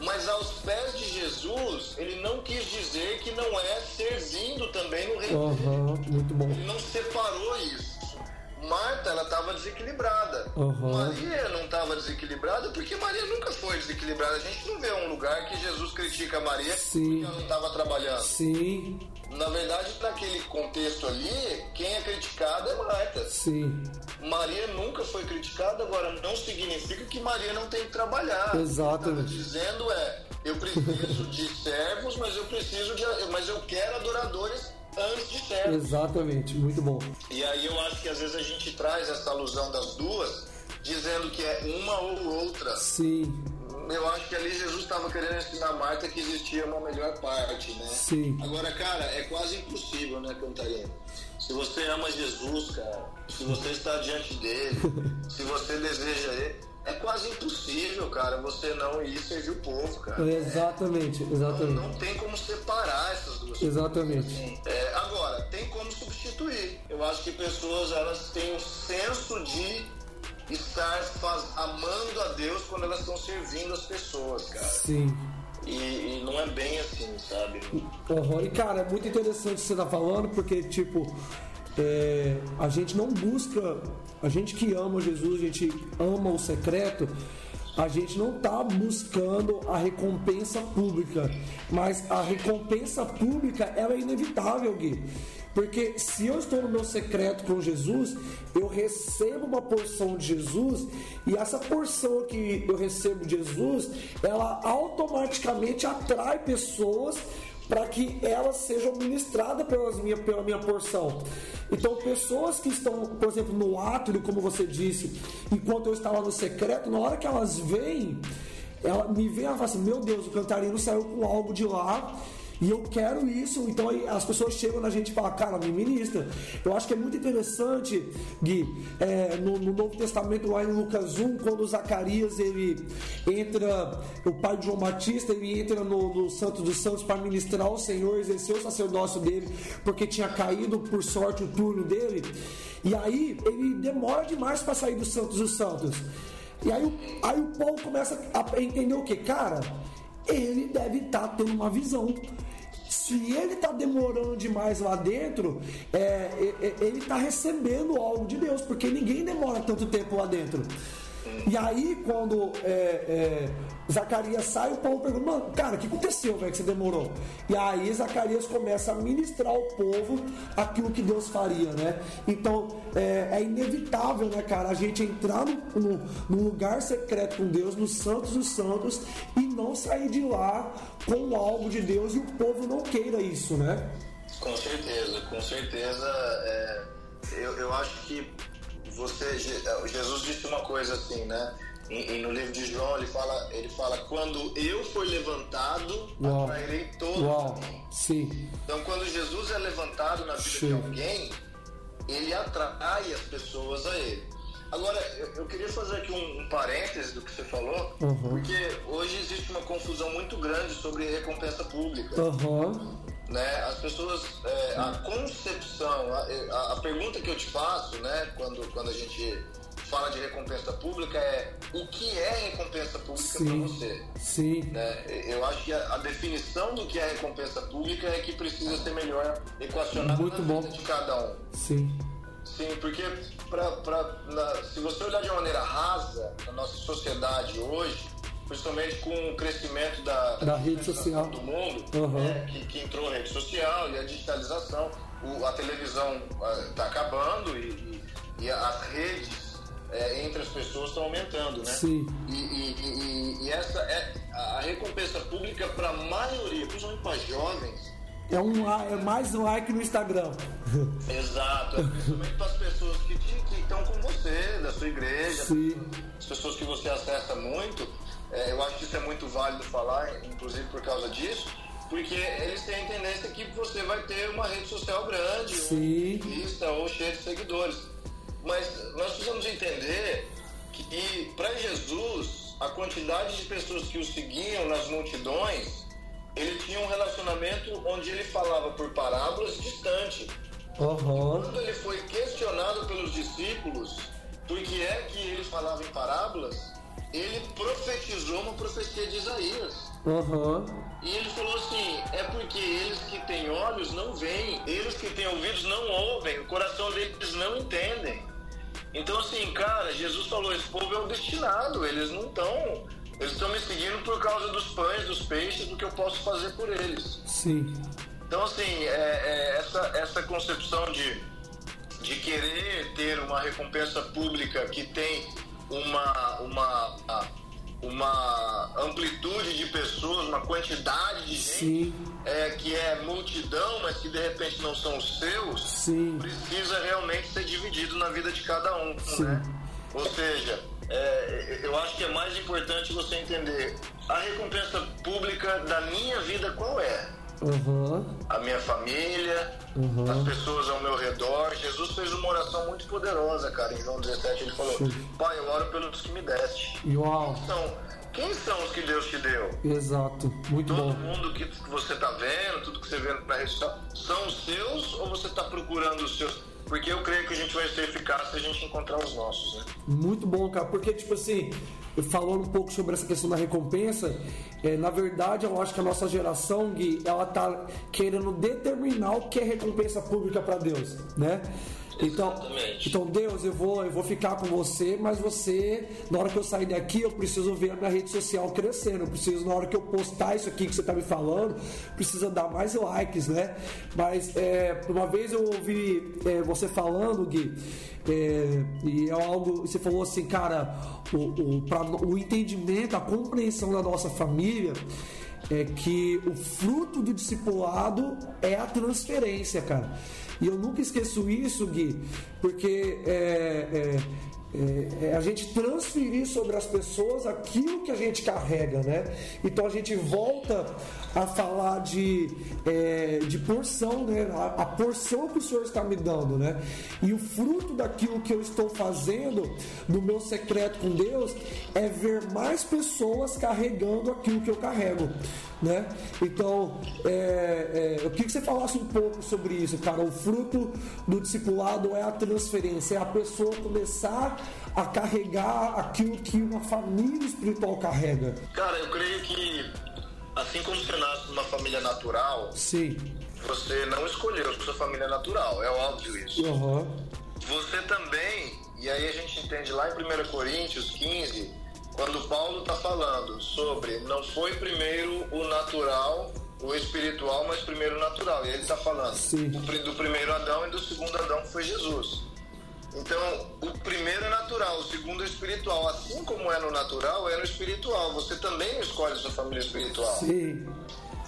C: Mas aos pés de Jesus, ele não quis dizer que não é servindo também no reino.
A: Aham, muito bom.
C: Ele não separou isso. Marta, ela estava desequilibrada.
A: Uhum.
C: Maria não estava desequilibrada porque Maria nunca foi desequilibrada. A gente não vê um lugar que Jesus critica Maria
A: Sim.
C: porque ela não estava trabalhando.
A: Sim,
C: Na verdade, naquele contexto ali, quem é criticada é Marta.
A: sim.
C: Maria nunca foi criticada, agora não significa que Maria não tem que trabalhar.
A: Exatamente.
C: O que dizendo é, eu preciso de servos, mas eu preciso de, mas eu quero adoradores antes de servos.
A: Exatamente, muito bom.
C: E aí eu acho que às vezes a gente traz essa alusão das duas, dizendo que é uma ou outra.
A: Sim,
C: Eu acho que ali Jesus estava querendo ensinar a Marta que existia uma melhor parte, né?
A: Sim.
C: Agora, cara, é quase impossível, né, Cantarina? Se você ama Jesus, cara, se você está diante dele, se você deseja ele, é quase impossível, cara, você não ir servir o povo, cara.
A: exatamente,
C: Não,
A: exatamente.
C: não tem como separar essas duas coisas.
A: Exatamente.
C: É, agora, tem como substituir. Eu acho que pessoas elas têm um senso de estar faz, amando a Deus quando elas estão servindo as pessoas, cara.
A: Sim.
C: E, e não é bem assim, sabe?
A: Uhum. E cara, é muito interessante o que você tá falando, porque tipo, é, a gente não busca, a gente que ama Jesus, a gente ama o secreto, a gente não tá buscando a recompensa pública, mas a recompensa pública ela é inevitável, Gui. Porque se eu estou no meu secreto com Jesus, eu recebo uma porção de Jesus e essa porção que eu recebo de Jesus, ela automaticamente atrai pessoas para que elas sejam ministradas pelas minha, pela minha porção. Então, pessoas que estão, por exemplo, no átrio, como você disse, enquanto eu estava no secreto, na hora que elas vêm, ela me vem e fala assim: Meu Deus, o cantarino saiu com algo de lá. E eu quero isso, então as pessoas chegam na gente e falam, cara, me ministra. Eu acho que é muito interessante, Gui, é, no, no Novo Testamento, lá em Lucas 1, quando Zacarias ele entra, o pai de João Batista, ele entra no, no Santo dos Santos para ministrar ao Senhor, exercer o sacerdócio dele, porque tinha caído por sorte o turno dele. E aí ele demora demais para sair do Santos dos Santos. E aí, aí o povo começa a entender o que? Cara, ele deve estar tendo uma visão. Se ele está demorando demais lá dentro, é, ele está recebendo algo de Deus, porque ninguém demora tanto tempo lá dentro. E aí, quando é, é, Zacarias sai, o povo pergunta: Mano, cara, o que aconteceu, velho, que você demorou? E aí, Zacarias começa a ministrar ao povo aquilo que Deus faria, né? Então, é, é inevitável, né, cara, a gente entrar no, no- no lugar secreto com Deus, nos santos dos santos, e não sair de lá com algo de Deus e o povo não queira isso, né?
C: Com certeza, com certeza. é, eu, eu acho que você, Je- Jesus disse uma coisa assim, né? E, e no livro de João ele fala, ele fala quando eu for levantado,
A: Uau.
C: atrairei todos
A: Uau, sim,
C: Então quando Jesus é levantado na vida de
A: Sim.
C: alguém, ele atrai as pessoas a ele. Agora, eu, eu queria fazer aqui um, um parêntese do que você falou,
A: Uhum.
C: porque hoje existe uma confusão muito grande sobre recompensa pública.
A: aham,
C: né? As pessoas, é, a concepção, a, a, a, pergunta que eu te faço, né? Quando, quando a gente fala de recompensa pública é o que é recompensa pública para você?
A: Sim.
C: Né? Eu acho que a, a, definição do que é recompensa pública é que precisa ser melhor equacionada
A: Muito
C: na
A: bom.
C: vida de cada um.
A: Sim.
C: Sim, porque pra, pra, na, se você olhar de uma maneira rasa na nossa sociedade hoje, principalmente com o crescimento da,
A: da rede social
C: do mundo,
A: uhum.
C: né, que, que, entrou a rede social e a digitalização, o, a televisão está acabando e, e, e, as redes é, entre as pessoas estão aumentando, né?
A: Sim.
C: E, e, e essa é a recompensa pública para a maioria, principalmente para jovens.
A: É, um, é mais um like no Instagram.
C: Exato, é principalmente para as pessoas que, que estão com você, da sua igreja,
A: Sim.
C: as pessoas que você acessa muito. É, eu acho que isso é muito válido falar, inclusive por causa disso, porque eles têm a tendência que você vai ter uma rede social grande,
A: Sim.
C: ou vista ou cheia de seguidores. Mas nós precisamos entender que para Jesus a quantidade de pessoas que o seguiam nas multidões, ele tinha um relacionamento onde ele falava por parábolas distante.
A: Uhum.
C: Quando ele foi questionado pelos discípulos por que é que ele falava em parábolas, ele profetizou uma profecia de Isaías.
A: Uhum.
C: E ele falou assim: é porque eles que têm olhos não veem, eles que têm ouvidos não ouvem, o coração deles não entendem. Então, assim, cara, Jesus falou: esse povo é o destinado, eles não estão. Eles estão me seguindo por causa dos pães, dos peixes, do que eu posso fazer por eles.
A: Sim.
C: Então, assim, é, é essa, essa concepção de, de querer ter uma recompensa pública que tem uma, uma, uma amplitude de pessoas, uma quantidade de gente é, que é multidão, mas que de repente não são os seus,
A: Sim.
C: precisa realmente ser dividido na vida de cada um.
A: Sim.
C: Né? Ou seja, é, eu acho que é mais importante você entender a recompensa pública da minha vida qual é.
A: Uhum.
C: A minha família,
A: Uhum.
C: as pessoas ao meu redor. Jesus fez uma oração muito poderosa, cara. Em João 17 ele falou:
A: Sim.
C: Pai, eu oro pelos que me deste.
A: Uau.
C: Então, quem são os que Deus te deu?
A: Exato. Muito
C: Todo
A: bom.
C: mundo que você tá vendo, tudo que você vê na rede social, são os seus ou você tá procurando os seus? Porque eu creio que a gente vai ser eficaz se a gente encontrar os nossos, né?
A: Muito bom, cara. Porque, tipo assim, falando um pouco sobre essa questão da recompensa, é, na verdade, eu acho que a nossa geração, Gui, ela tá querendo determinar o que é recompensa pública para Deus, né? Então,
C: Exatamente.
A: então, Deus, eu vou, eu vou ficar com você, mas você, na hora que eu sair daqui, eu preciso ver a minha rede social crescendo. Eu preciso, na hora que eu postar isso aqui que você tá me falando, precisa dar mais likes, né? Mas é, uma vez eu ouvi é, você falando, Gui, é, e é algo. Você falou assim, cara, o, o, pra, o entendimento, a compreensão da nossa família é que o fruto do discipulado é a transferência, cara. E eu nunca esqueço isso, Gui, porque é, é, é, é a gente transferir sobre as pessoas aquilo que a gente carrega, né? Então a gente volta a falar de, é, de porção, né? A, a porção que o Senhor está me dando, né? E o fruto daquilo que eu estou fazendo no meu secreto com Deus é ver mais pessoas carregando aquilo que eu carrego. Né? Então, é, é, eu queria que você falasse um pouco sobre isso, cara. O fruto do discipulado é a transferência, é a pessoa começar a carregar aquilo que uma família espiritual carrega.
C: Cara, eu creio que assim como você nasce numa família natural,
A: Sim.
C: você não escolheu sua família natural, é óbvio isso.
A: Uhum.
C: Você também, e aí a gente entende lá em 1 Coríntios 15, quando Paulo está falando sobre não foi primeiro o natural, o espiritual, mas primeiro o natural. E ele está falando
A: Sim.
C: do primeiro Adão e do segundo Adão, que foi Jesus. Então, o primeiro é natural, o segundo é espiritual. Assim como é no natural, é no espiritual. Você também escolhe sua família espiritual.
A: Sim.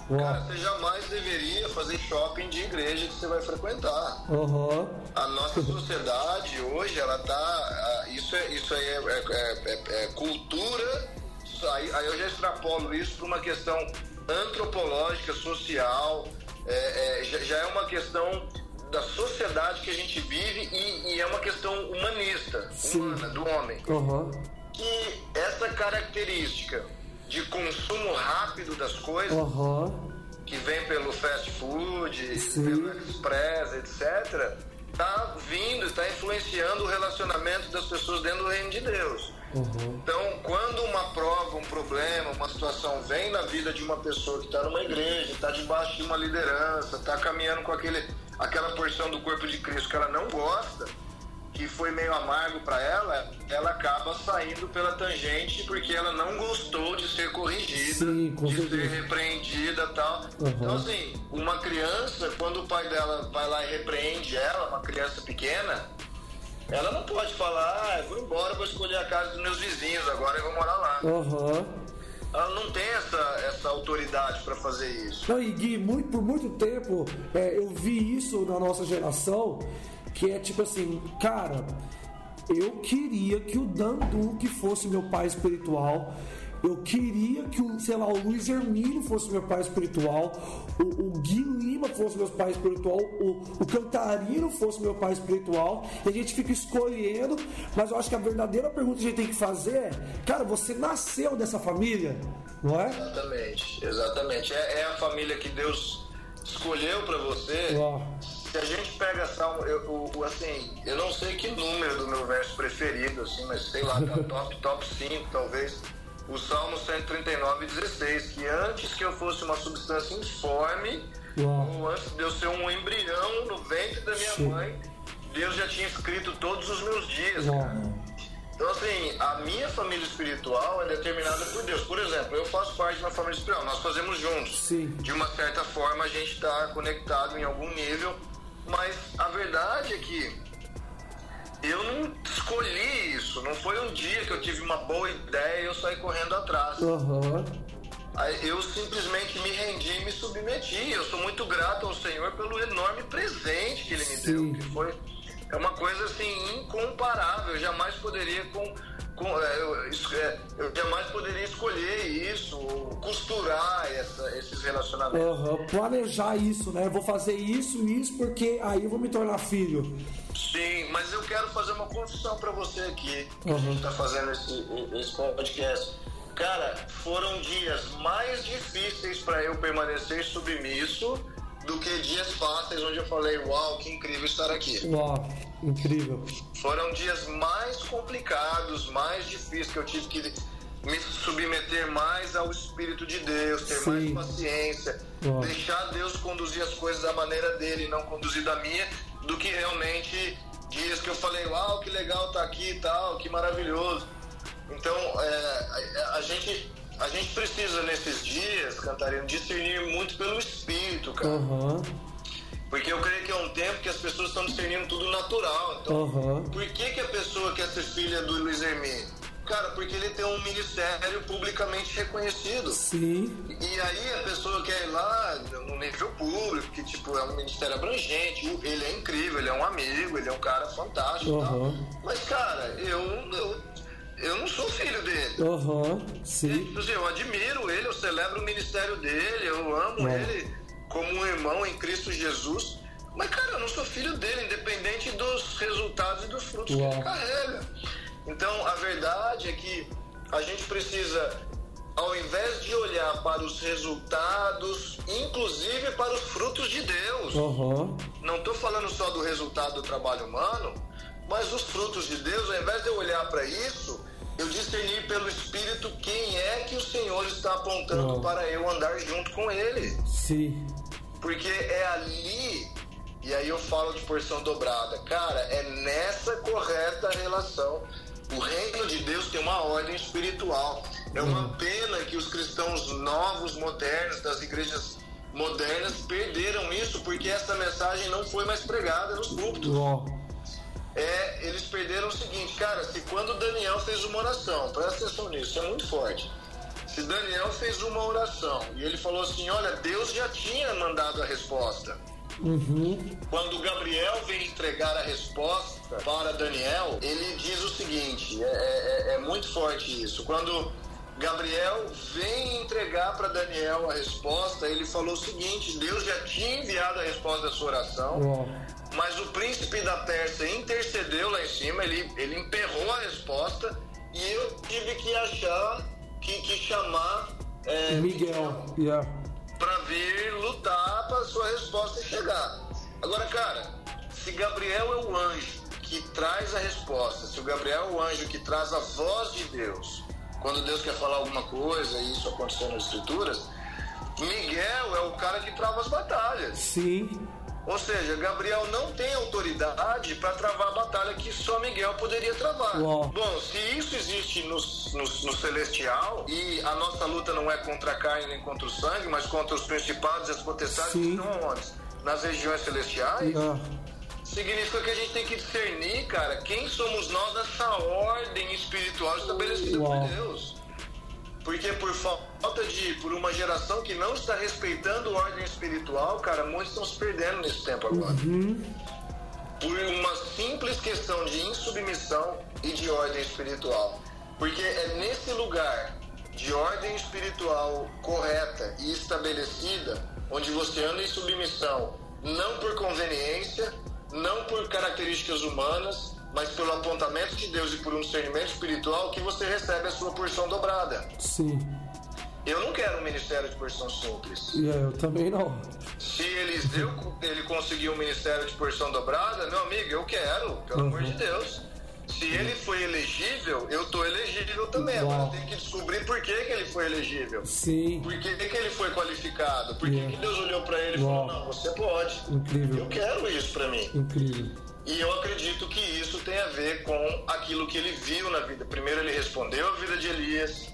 C: Cara, você jamais deveria fazer shopping de igreja que você vai frequentar.
A: Uhum.
C: A nossa sociedade hoje, ela tá. Isso, é, isso aí é, é- é- é cultura. isso Aí, aí eu já extrapolo isso para uma questão antropológica, social. é- é, já, já é uma questão da sociedade que a gente vive e, e é uma questão humanista,
A: Sim.
C: humana, do homem.
A: Uhum.
C: Que essa característica de consumo rápido das coisas
A: Uhum.
C: que vem pelo fast food,
A: Sim.
C: pelo express, etc., está vindo, está influenciando o relacionamento das pessoas dentro do reino de Deus.
A: Uhum.
C: Então, quando uma prova, um problema, uma situação vem na vida de uma pessoa que está numa igreja, está debaixo de uma liderança, está caminhando com aquele, aquela porção do corpo de Cristo que ela não gosta, que foi meio amargo para ela, ela acaba saindo pela tangente porque ela não gostou de ser corrigida,
A: Sim,
C: de ser repreendida e tal.
A: Uhum.
C: Então, assim, uma criança, quando o pai dela vai lá e repreende ela, uma criança pequena, ela não pode falar, ah, vou embora, vou escolher a casa dos meus vizinhos, agora eu vou morar lá.
A: Aham.
C: Ela não tem essa, essa autoridade para fazer isso.
A: Não, e Gui, muito, por muito tempo é, eu vi isso na nossa geração, que é tipo assim, cara, eu queria que o Dandu que fosse meu pai espiritual, eu queria que o, sei lá, o Luiz Hermínio fosse meu pai espiritual, o, o Gui Lima fosse meu pai espiritual, o, o Cantarino fosse meu pai espiritual, e a gente fica escolhendo, mas eu acho que a verdadeira pergunta que a gente tem que fazer é, cara, você nasceu dessa família, não é?
C: Exatamente, exatamente. É, é a família que Deus escolheu para você.
A: Ó.
C: Se a gente pega Salmo, eu, assim, eu não sei que número do meu verso preferido, assim, mas sei lá, tá top, top 5 talvez. O Salmo 139, 16, que antes que eu fosse uma substância informe,
A: Uau.
C: ou antes de eu ser um embrião no ventre da minha
A: Sim.
C: mãe, Deus já tinha escrito todos os meus dias,
A: Ó.
C: cara. Então, assim, a minha família espiritual é determinada por Deus. Por exemplo, eu faço parte de uma família espiritual, nós fazemos juntos.
A: Sim.
C: De uma certa forma, a gente está conectado em algum nível, mas a verdade é que eu não escolhi isso. Não foi um dia que eu tive uma boa ideia e eu saí correndo atrás. Aí Eu simplesmente me rendi e me submeti. Eu sou muito grato ao Senhor pelo enorme presente que Ele me
A: Sim.
C: deu. Que foi é uma coisa assim incomparável. Eu jamais poderia com, com- é, eu, é, eu jamais poderia escolher isso, costurar essa- esses relacionamentos.
A: Aham, planejar isso, né? Vou fazer isso, isso, porque aí eu vou me tornar filho.
C: Sim, mas eu quero fazer uma confissão pra você aqui. Que a
A: Uhum.
C: gente tá fazendo esse, esse podcast. Cara, foram dias mais difíceis pra eu permanecer submisso do que dias fáceis onde eu falei, uau, que incrível estar aqui.
A: Uau, incrível.
C: Foram dias mais complicados, mais difíceis que eu tive que me submeter mais ao Espírito de Deus, ter
A: Sim.
C: mais paciência,
A: Ó.
C: deixar Deus conduzir as coisas da maneira dele, e não conduzir da minha, do que realmente dias que eu falei, uau, que legal tá aqui e tal, que maravilhoso. Então, é, a, a gente, a gente precisa nesses dias, Cantarino, discernir muito pelo Espírito, cara.
A: Aham,
C: Porque eu creio que é um tempo que as pessoas estão discernindo tudo natural. Então,
A: aham.
C: por que, que a pessoa quer ser filha do Luiz Hermínio? Cara, porque ele tem um ministério publicamente reconhecido.
A: Sim,
C: E aí a pessoa quer ir lá no nível público, que tipo, é um ministério abrangente, ele é incrível, ele é um amigo, ele é um cara fantástico. e tal.
A: Aham.
C: Mas, cara, eu, eu, eu não sou filho dele.
A: aham, sim.
C: Assim, eu admiro ele, eu celebro o ministério dele, eu amo
A: É.
C: ele como um irmão em Cristo Jesus. Mas, cara, eu não sou filho dele, independente dos resultados e dos frutos
A: Uau.
C: que ele carrega. Então, a verdade é que a gente precisa, ao invés de olhar para os resultados, inclusive para os frutos de Deus,
A: Aham,
C: não estou falando só do resultado do trabalho humano, mas os frutos de Deus, ao invés de eu olhar para isso, eu discernir pelo Espírito quem é que o Senhor está apontando
A: Uau.
C: para eu andar junto com Ele.
A: sim.
C: Porque é ali, e aí eu falo de porção dobrada, cara, é nessa correta relação. O reino de Deus tem uma ordem espiritual. É uma pena que os cristãos novos, modernos, das igrejas modernas, perderam isso porque essa mensagem não foi mais pregada nos púlpitos.
A: Uau,
C: É, eles perderam o seguinte, cara, se quando Daniel fez uma oração, presta atenção nisso, isso é muito forte. Se Daniel fez uma oração e ele falou assim, olha, Deus já tinha mandado a resposta.
A: uhum,
C: Quando Gabriel vem entregar a resposta para Daniel, ele diz o seguinte: é, é- é muito forte isso. Quando Gabriel vem entregar para Daniel a resposta, ele falou o seguinte: Deus já tinha enviado a resposta da sua oração,
A: uau,
C: mas o príncipe da Pérsia intercedeu lá em cima, ele, ele emperrou a resposta e eu tive que achar, que, que chamar. é,
A: Miguel, yeah.
C: para vir sua resposta chegar. Agora, cara, se Gabriel é o anjo que traz a resposta, se o Gabriel é o anjo que traz a voz de Deus, quando Deus quer falar alguma coisa, e isso aconteceu nas escrituras, Miguel é o cara que trava as batalhas.
A: Sim.
C: Ou seja, Gabriel não tem autoridade para travar a batalha que só Miguel poderia travar.
A: Uau.
C: Bom, se isso existe no, no, no, celestial e a nossa luta não é contra a carne nem contra o sangue, mas contra os principados e as potestades que estão onde? Nas regiões celestiais.
A: Ah.
C: Significa que a gente tem que discernir, cara, quem somos nós nessa ordem espiritual estabelecida
A: Uau.
C: por Deus. Porque por falta de. por uma geração que não está respeitando ordem espiritual, cara, muitos estão se perdendo nesse tempo agora. Por uma simples questão de insubmissão e de ordem espiritual. Porque é nesse lugar de ordem espiritual correta e estabelecida, onde você anda em submissão, não por conveniência, não por características humanas, mas pelo apontamento de Deus e por um discernimento espiritual que você recebe a sua porção dobrada.
A: Sim.
C: Eu não quero um ministério de porção simples.
A: E é, eu também não.
C: Se Eliseu ele conseguiu um ministério de porção dobrada, meu amigo, eu quero, pelo
A: Uhum.
C: amor de Deus. Se ele foi elegível, eu tô elegível também.
A: Uau.
C: Agora tenho que descobrir por que, que ele foi elegível.
A: Sim.
C: Por que, que ele foi qualificado? Por que,
A: Yeah.
C: que Deus olhou pra ele e falou: Não, você pode.
A: Incrível.
C: Eu quero isso pra mim.
A: Incrível.
C: E eu acredito que isso tem a ver com aquilo que ele viu na vida. Primeiro, ele respondeu a vida de Elias.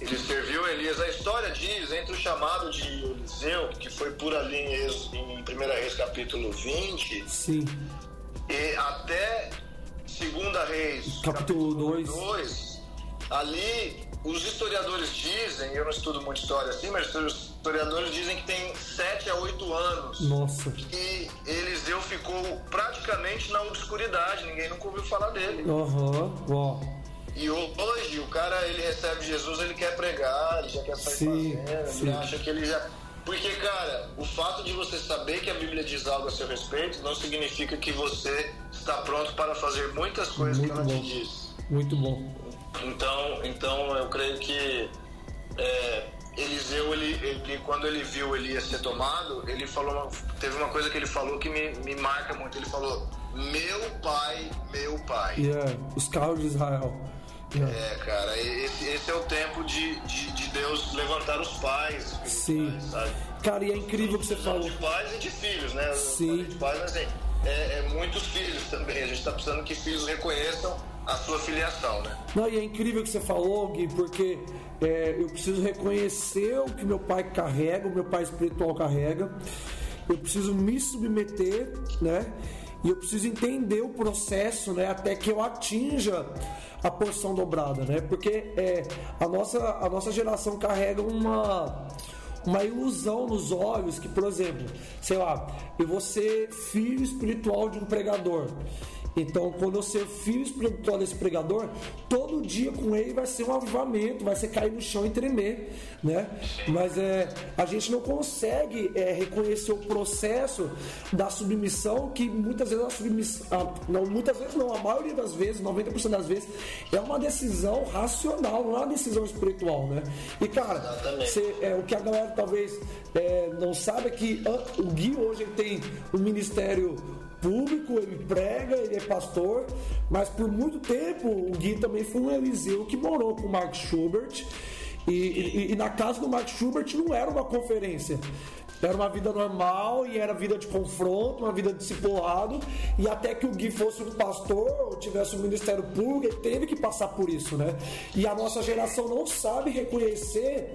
C: Ele serviu Elias. A história diz, entre o chamado de Eliseu, que foi por ali em, em 1 Reis capítulo 20,
A: Sim.
C: e até 2 Reis
A: Capítulo dois.
C: 2, ali os historiadores dizem, eu não estudo muito história assim, mas os historiadores dizem que tem 7 a 8 anos
A: Nossa.
C: e Eliseu ficou praticamente na obscuridade, ninguém nunca ouviu falar dele.
A: Aham. Uau.
C: E hoje o cara ele recebe Jesus, ele quer pregar, ele já quer sair
A: Sim,
C: fazendo,
A: sim.
C: ele acha que ele já. Porque, cara, o fato de você saber que a Bíblia diz algo a seu respeito não significa que você está pronto para fazer muitas coisas
A: Muito
C: que ela
A: bom.
C: te diz.
A: Muito bom.
C: Então, então eu creio que é, Eliseu, ele, ele, quando ele viu Elias ser tomado, ele falou, teve uma coisa que ele falou que me, me marca muito. Ele falou: Meu pai, meu pai.
A: Yeah. Os carros de Israel. Yeah.
C: É, cara, esse, esse é o tempo de, de, de Deus levantar os pais.
A: Sim.
C: Sabe?
A: Cara, e é incrível o que você falou.
C: De pais e de filhos, né?
A: Sim.
C: De pais, mas assim, é, é muitos filhos também. A gente tá precisando que filhos reconheçam a sua filiação, né?
A: Não, e é incrível o que você falou, Gui, porque é, eu preciso reconhecer o que meu pai carrega, o meu pai espiritual carrega. Eu preciso me submeter, né? E eu preciso entender o processo, né? Até que eu atinja a porção dobrada, né? Porque é, a, nossa, a nossa geração carrega uma uma ilusão nos olhos que, por exemplo, sei lá, eu vou ser filho espiritual de um pregador. Então, quando eu ser filho espiritual desse pregador, todo dia com ele vai ser um avivamento, vai ser cair no chão e tremer, né? Mas é, a gente não consegue é, reconhecer o processo da submissão, que muitas vezes a submissão, não, muitas vezes não, a maioria das vezes, 90% das vezes, é uma decisão racional, não é uma decisão espiritual, né? E cara, é, o que a galera talvez é, não sabe é que o Gui hoje tem um ministério público, ele prega, ele é pastor, mas por muito tempo o Gui também foi um Eliseu que morou com o Mark Schubert. E, e- e na casa do Mark Schubert não era uma conferência. Era uma vida normal e era vida de confronto, uma vida discipulado. E até que o Gui fosse um pastor ou tivesse um ministério público, ele teve que passar por isso, né? E a nossa geração não sabe reconhecer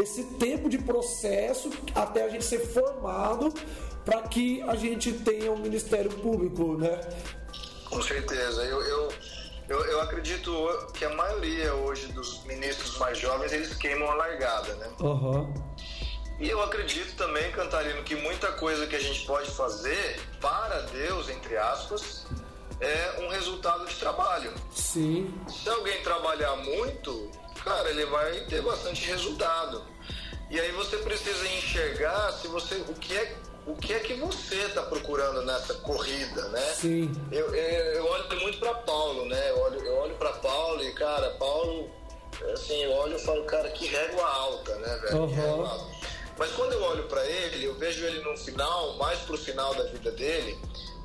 A: esse tempo de processo até a gente ser formado para que a gente tenha um ministério público, né?
C: Com certeza. Eu, eu, eu, eu acredito que a maioria hoje dos ministros mais jovens, eles queimam a largada, né?
A: Aham.
C: E eu acredito também, Cantarino, que muita coisa que a gente pode fazer para Deus, entre aspas, é um resultado de trabalho.
A: Sim,
C: Se alguém trabalhar muito, cara, ele vai ter bastante resultado. E aí você precisa enxergar se você o que é o que é que você está procurando nessa corrida, né?
A: sim.
C: Eu, eu, eu olho muito para Paulo, né? Eu olho, eu olho para Paulo e, cara, Paulo, assim, eu olho e falo, cara, que régua alta, né, velho? Que
A: Aham.
C: régua alta. Mas quando eu olho para ele, eu vejo ele no final, mais pro final da vida dele,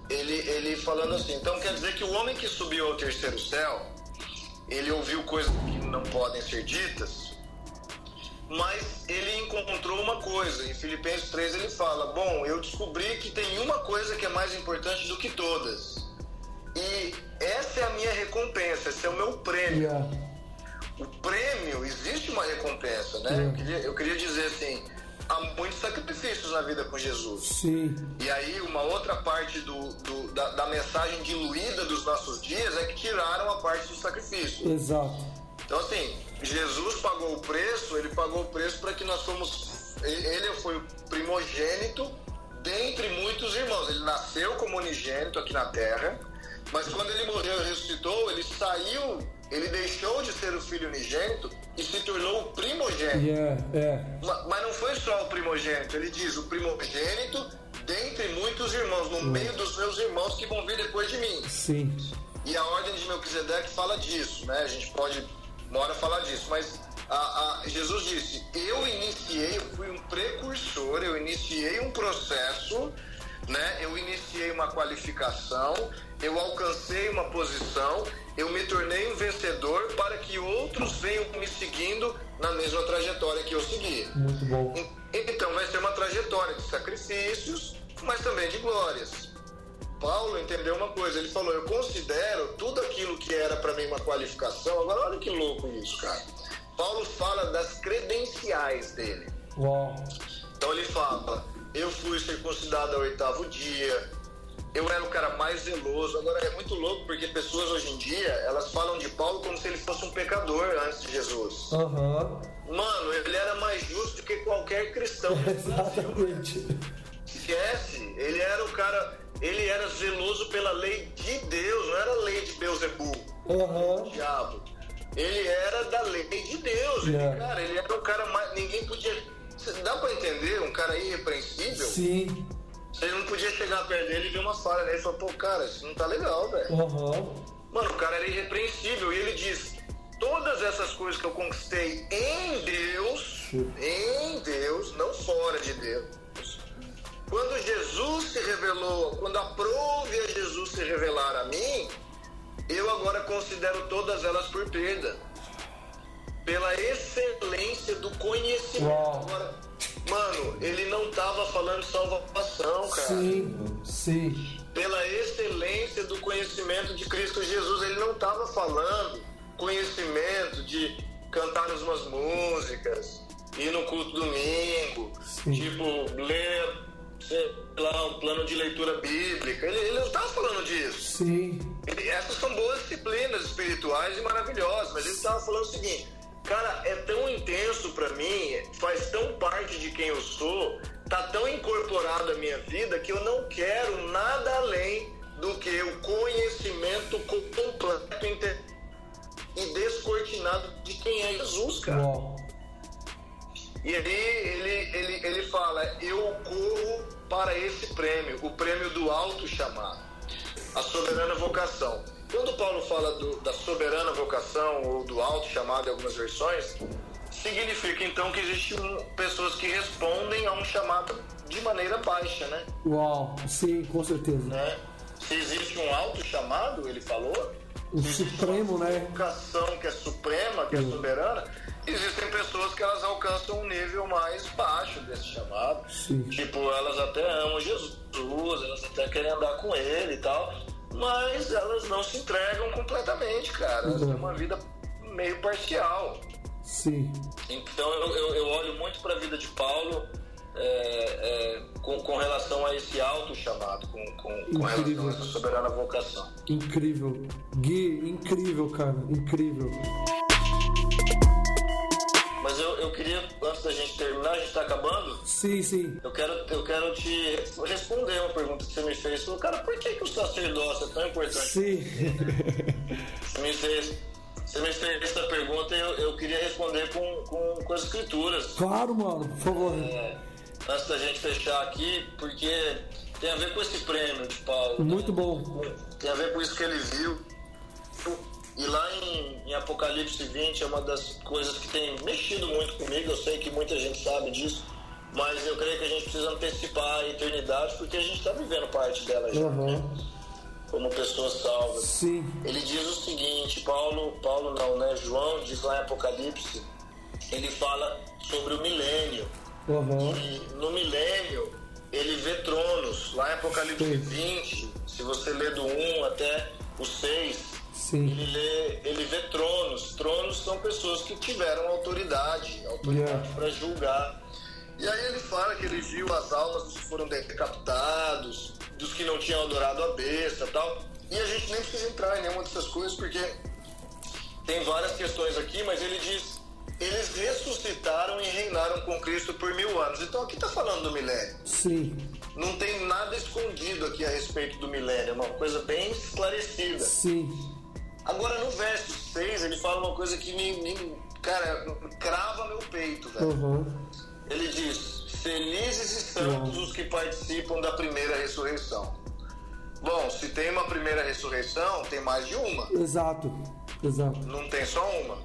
C: ele, ele falando assim: então quer dizer que o homem que subiu ao terceiro céu, ele ouviu coisas que não podem ser ditas, mas ele encontrou uma coisa. Em Filipenses 3 ele fala: Bom, eu descobri que tem uma coisa que é mais importante do que todas. E essa é a minha recompensa, esse é o meu prêmio.
A: Yeah.
C: O prêmio, existe uma recompensa, né?
A: Yeah.
C: Eu, queria, eu queria dizer assim: há muitos sacrifícios na vida com Jesus.
A: Sim.
C: E aí, uma outra parte do, do- da, da mensagem diluída dos nossos dias é que tiraram a parte do sacrifício.
A: Exato.
C: Então, assim, Jesus pagou o preço, ele pagou o preço para que nós fomos. Ele foi o primogênito dentre muitos irmãos. Ele nasceu como unigênito aqui na terra, mas quando ele morreu e ressuscitou, ele saiu, ele deixou de ser o filho unigênito e se tornou o primogênito.
A: Yeah.
C: Ma- Mas não foi só o primogênito, ele diz o primogênito dentre muitos irmãos, no meio dos meus irmãos que vão vir depois de mim.
A: Sim.
C: E a ordem de Melquisedeque fala disso, né? A gente pode uma hora falar disso, mas a- a- Jesus disse: Eu iniciei, eu fui um precursor, eu iniciei um processo, né? Eu iniciei uma qualificação, eu alcancei uma posição, eu me tornei um vencedor para que outros venham me seguindo na mesma trajetória que eu segui.
A: Muito bom.
C: Então vai ser uma trajetória de sacrifícios, mas também de glórias. Paulo entendeu uma coisa, ele falou: Eu considero tudo aquilo que era para mim uma qualificação. Agora, olha que louco isso, cara. Paulo fala das credenciais dele.
A: Uau.
C: Então ele fala: Eu fui circuncidado ao oitavo dia. Eu era o cara mais zeloso. Agora é muito louco porque pessoas hoje em dia elas falam de Paulo como se ele fosse um pecador antes de Jesus.
A: Aham.
C: Mano, ele era mais justo que qualquer cristão.
A: Exatamente.
C: Esquece, ele era o cara, ele era zeloso pela lei de Deus, não era a lei de Beuzebu,
A: Aham.
C: diabo. Ele era da lei de Deus, ele,
A: Yeah.
C: cara, ele era o cara mais. Ninguém podia. Dá pra entender? Um cara irrepreensível?
A: Sim.
C: Você não podia chegar perto dele e ver uma falha nele e falar, pô, cara, isso não tá legal, velho.
A: Aham.
C: Mano, o cara era irrepreensível e ele diz: todas essas coisas que eu conquistei em Deus, em Deus, não fora de Deus. Quando Jesus se revelou, quando aprove a Jesus se revelar a mim, eu agora considero todas elas por perda. Pela excelência do conhecimento.
A: Uau.
C: Agora, mano, ele não tava falando salvação, cara
A: Sim. Sim.
C: pela excelência do conhecimento de Cristo Jesus. Ele não estava falando conhecimento de cantar umas músicas, ir no culto domingo,
A: Sim.
C: tipo, ler, sei lá, um plano de leitura bíblica. Ele, ele não estava falando disso.
A: Sim.
C: Ele- essas são boas disciplinas espirituais e maravilhosas, mas ele estava falando o seguinte: cara, é tão intenso para mim, faz tão parte de quem eu sou, tá tão incorporado à minha vida que eu não quero nada além do que o conhecimento completo e descortinado de quem é Jesus, cara.
A: Uau.
C: E aí ele, ele, ele fala: Eu corro para esse prêmio, o prêmio do alto chamado, a soberana vocação. Quando Paulo fala do- da soberana vocação ou do alto chamado em algumas versões, significa então que existem pessoas que respondem a um chamado de maneira baixa, né?
A: Uau. Sim, com certeza.
C: né? Se existe um alto chamado, ele falou,
A: O supremo, né?
C: vocação que é suprema, que é soberana, existem pessoas que elas alcançam um nível mais baixo desse chamado.
A: Sim.
C: Tipo, elas até amam Jesus, elas até querem andar com ele e tal, mas elas não se entregam completamente, cara. Elas têm uma vida meio parcial.
A: Sim.
C: Então eu, eu, eu olho muito para a vida de Paulo é, é, com, com relação a esse alto chamado, com, com, com relação a essa soberana vocação.
A: Incrível. Gui, incrível, cara. Incrível.
C: Mas eu, eu queria, antes da gente terminar, a gente tá acabando,
A: Sim, sim.
C: eu quero, eu quero te responder uma pergunta que você me fez. Falou, cara, por que, que o sacerdócio é tão importante?
A: Sim.
C: Você me fez, você me fez essa pergunta e eu, eu queria responder com, com, com as escrituras.
A: claro, mano. Por favor.
C: É, antes da gente fechar aqui, porque tem a ver com esse prêmio de Paulo. né?
A: Muito bom.
C: Com- Tem a ver com isso que ele viu. E lá em, em Apocalipse 20 é uma das coisas que tem mexido muito comigo. Eu sei que muita gente sabe disso. mas eu creio que a gente precisa antecipar a eternidade porque a gente está vivendo parte dela já,
A: Uhum.
C: né? como pessoas salvas.
A: Sim.
C: Ele diz o seguinte, Paulo, Paulo não, né? João diz lá em Apocalipse, ele fala sobre o milênio.
A: Uhum.
C: E no milênio ele vê tronos. Lá em Apocalipse
A: Sim.
C: 20, se você ler do 1 até o 6,
A: Sim.
C: ele, lê, ele vê tronos. Tronos são pessoas que tiveram autoridade, autoridade
A: Yeah.
C: para julgar. E aí ele fala que ele viu as almas dos que foram decapitados, dos que não tinham adorado a besta e tal. E a gente nem precisa entrar em nenhuma dessas coisas, porque tem várias questões aqui, mas ele diz: eles ressuscitaram e reinaram com Cristo por mil anos. Então aqui está falando do milênio.
A: Sim.
C: Não tem nada escondido aqui a respeito do milênio, é uma coisa bem esclarecida.
A: Sim.
C: Agora no verso 6 ele fala uma coisa que me, me- cara, crava meu peito, velho.
A: Uhum.
C: Ele diz: Felizes e santos os que participam da primeira ressurreição. Bom, se tem uma primeira ressurreição, tem mais de uma.
A: Exato. Exato.
C: Não tem só uma.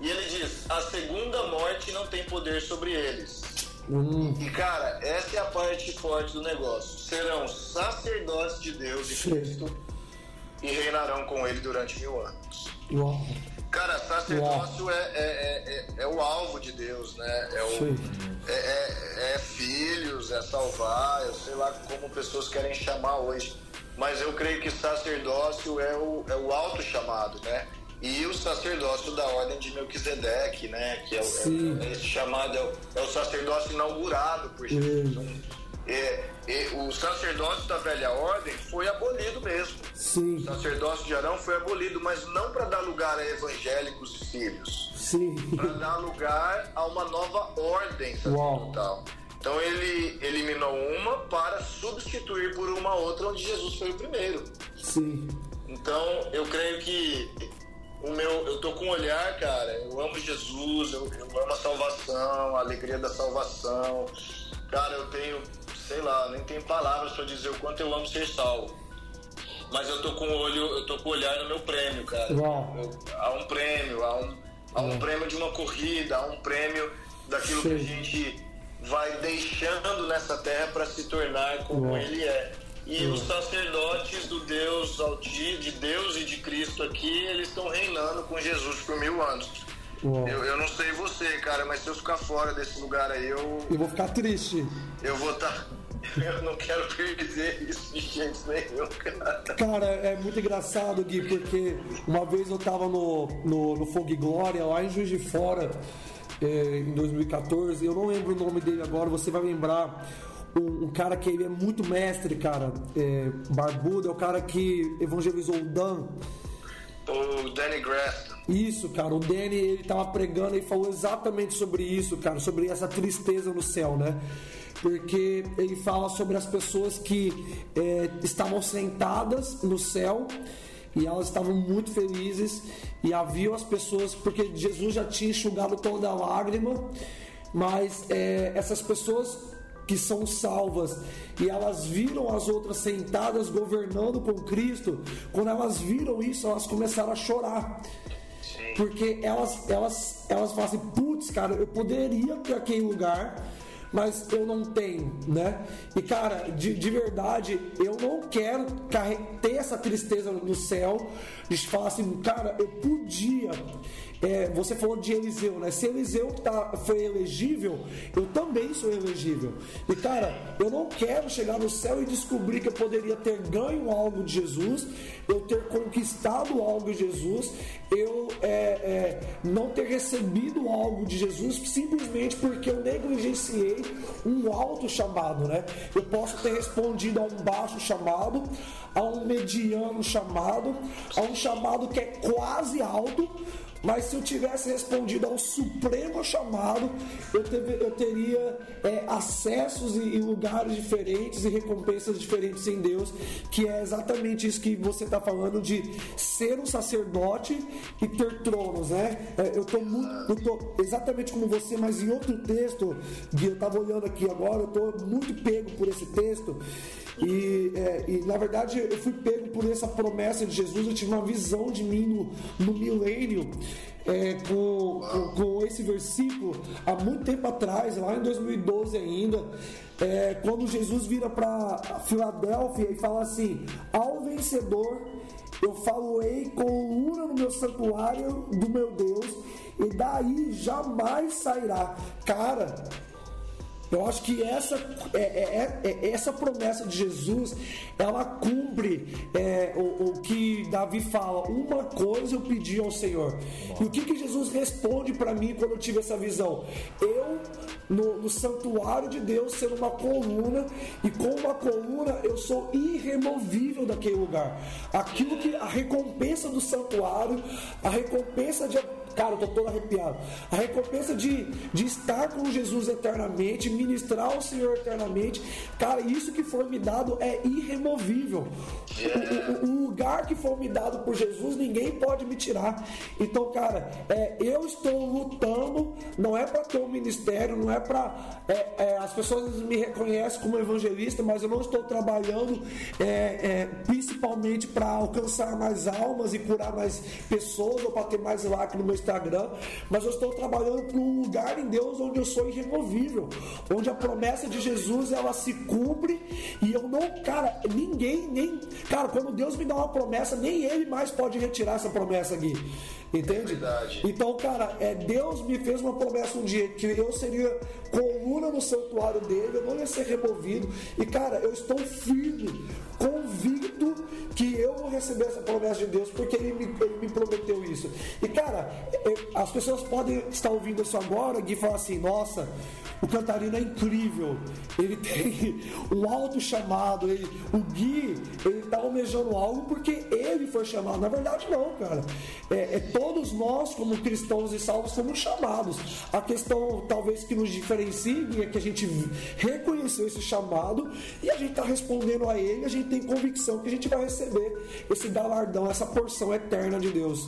C: E ele diz: A segunda morte não tem poder sobre eles.
A: Hum.
C: E cara, essa é a parte forte do negócio. Serão sacerdotes de Deus e. Cristo e reinarão com ele durante mil anos.
A: Uau.
C: Cara, sacerdócio é, é, é, é- é o alvo de Deus, né? É, o, é, é- é filhos, é salvar, eu sei lá como pessoas querem chamar hoje. Mas eu creio que sacerdócio é o, é o alto chamado, né? E o sacerdócio da ordem de Melquisedeque, né? Que é, o-
A: Sim.
C: é- esse chamado é o, é o sacerdócio inaugurado por Jesus. É- é- o sacerdócio da velha ordem foi abolido mesmo. O
A: Sim.
C: sacerdócio de Arão foi abolido, mas não para dar lugar a evangélicos e filhos,
A: Sim.
C: para dar lugar a uma nova ordem sacerdotal. Então ele eliminou uma para substituir por uma outra onde Jesus foi o primeiro.
A: Sim.
C: Então eu creio que o meu, eu tô com um olhar, cara. Eu amo Jesus, eu, eu amo a salvação, a alegria da salvação. Cara, eu tenho, sei lá, nem tenho palavras para dizer o quanto eu amo ser salvo. Mas eu tô com o olho, eu tô com o olhar no meu prêmio, cara. Eu- há um prêmio, há um, há um prêmio de uma corrida, há um prêmio daquilo que a
A: Sim.
C: gente vai deixando nessa terra para se tornar como ele é. E os sacerdotes do Deus de Deus e de Cristo aqui, eles estão reinando com Jesus por mil anos. Eu, eu não sei você, cara, mas se eu ficar fora desse lugar aí, eu,
A: Eu vou ficar triste.
C: eu vou estar. Eu não quero perder isso de jeito nenhum, cara.
A: Cara, é muito engraçado, Gui, porque uma vez eu tava no, no, no Fogo e Glória, lá em Juiz de Fora, eh, em 2014, eu não lembro o nome dele agora, você vai lembrar. Um, um cara que ele é muito mestre, cara, é, barbudo, é o cara que evangelizou o Dan.
C: O Danny Graston.
A: Isso, cara, o Danny ele tava pregando e falou exatamente sobre isso, cara, sobre essa tristeza no céu, né? Porque ele fala sobre as pessoas que é, estavam sentadas no céu e elas estavam muito felizes e haviam as pessoas, porque Jesus já tinha enxugado toda a lágrima, mas é, essas pessoas que são salvas e elas viram as outras sentadas governando com Cristo, quando elas viram isso, elas começaram a chorar. Porque elas, elas, elas falam assim, putz, cara, eu poderia ter aquele lugar, mas eu não tenho, né? E cara, de, de verdade, eu não quero ter essa tristeza no céu de falar assim, cara, eu podia. É, você falou de Eliseu, né? Se Eliseu tá, foi elegível, eu também sou elegível. E cara, eu não quero chegar no céu e descobrir que eu poderia ter ganho algo de Jesus, eu ter conquistado algo de Jesus, eu é, é, não ter recebido algo de Jesus simplesmente porque eu negligenciei um alto chamado, né? Eu posso ter respondido a um baixo chamado, a um mediano chamado, a um chamado que é quase alto, mas se eu tivesse respondido ao supremo chamado, eu, teve- eu teria é, acessos e, e lugares diferentes e recompensas diferentes em Deus, que é exatamente isso que você está falando de ser um sacerdote e ter tronos, né? É, Eu tô muito, eu tô exatamente como você, mas em outro texto, Gui, eu estava olhando aqui agora, eu tô muito pego por esse texto E, é, e na verdade eu fui pego por essa promessa de Jesus, eu tive uma visão de mim no, no milênio é, com, com, com, esse versículo há muito tempo atrás, lá em 2012 ainda, é, quando Jesus vira para Filadélfia e fala assim: Ao vencedor eu faloei coluna no meu santuário do meu Deus, e daí jamais sairá. Cara, eu acho que essa, é, é, é, é, essa promessa de Jesus, ela cumpre é, o, o, que Davi fala. Uma coisa eu pedi ao Senhor. E o que, que Jesus responde para mim quando eu tive essa visão? Eu, no, no santuário de Deus, sendo uma coluna, e com uma coluna eu sou irremovível daquele lugar. Aquilo que a recompensa do santuário, a recompensa de Cara, eu tô todo arrepiado. A recompensa de, de estar com Jesus eternamente, ministrar o Senhor eternamente, cara, isso que for me dado é irremovível. O, o, o lugar que for me dado por Jesus, ninguém pode me tirar. Então, cara, é, eu estou lutando, não é para ter um ministério, não é para. É, é, as pessoas me reconhecem como evangelista, mas eu não estou trabalhando é, é, principalmente para alcançar mais almas e curar mais pessoas ou para ter mais meu Instagram, mas eu estou trabalhando para um lugar em Deus onde eu sou irremovível, onde a promessa de Jesus ela se cumpre e eu não, cara, ninguém nem, cara, quando Deus me dá uma promessa, nem Ele mais pode retirar essa promessa aqui. Entende? Então, cara, é, Deus me fez uma promessa um dia que eu seria coluna no santuário dele, eu não ia ser removido. E, cara, eu estou firme, convicto que eu vou receber essa promessa de Deus porque ele me, ele me prometeu isso. E, cara, é, as pessoas podem estar ouvindo isso agora e falar assim: nossa, o Cantarino é incrível, ele tem um alto chamado, ele, o Gui, ele está almejando algo porque ele foi chamado. Na verdade, não, cara. É, é todos nós, como cristãos e salvos, somos chamados. A questão, talvez, que nos diferencie é que a gente reconheceu esse chamado e a gente está respondendo a ele, a gente tem convicção que a gente vai receber esse galardão, essa porção eterna de Deus.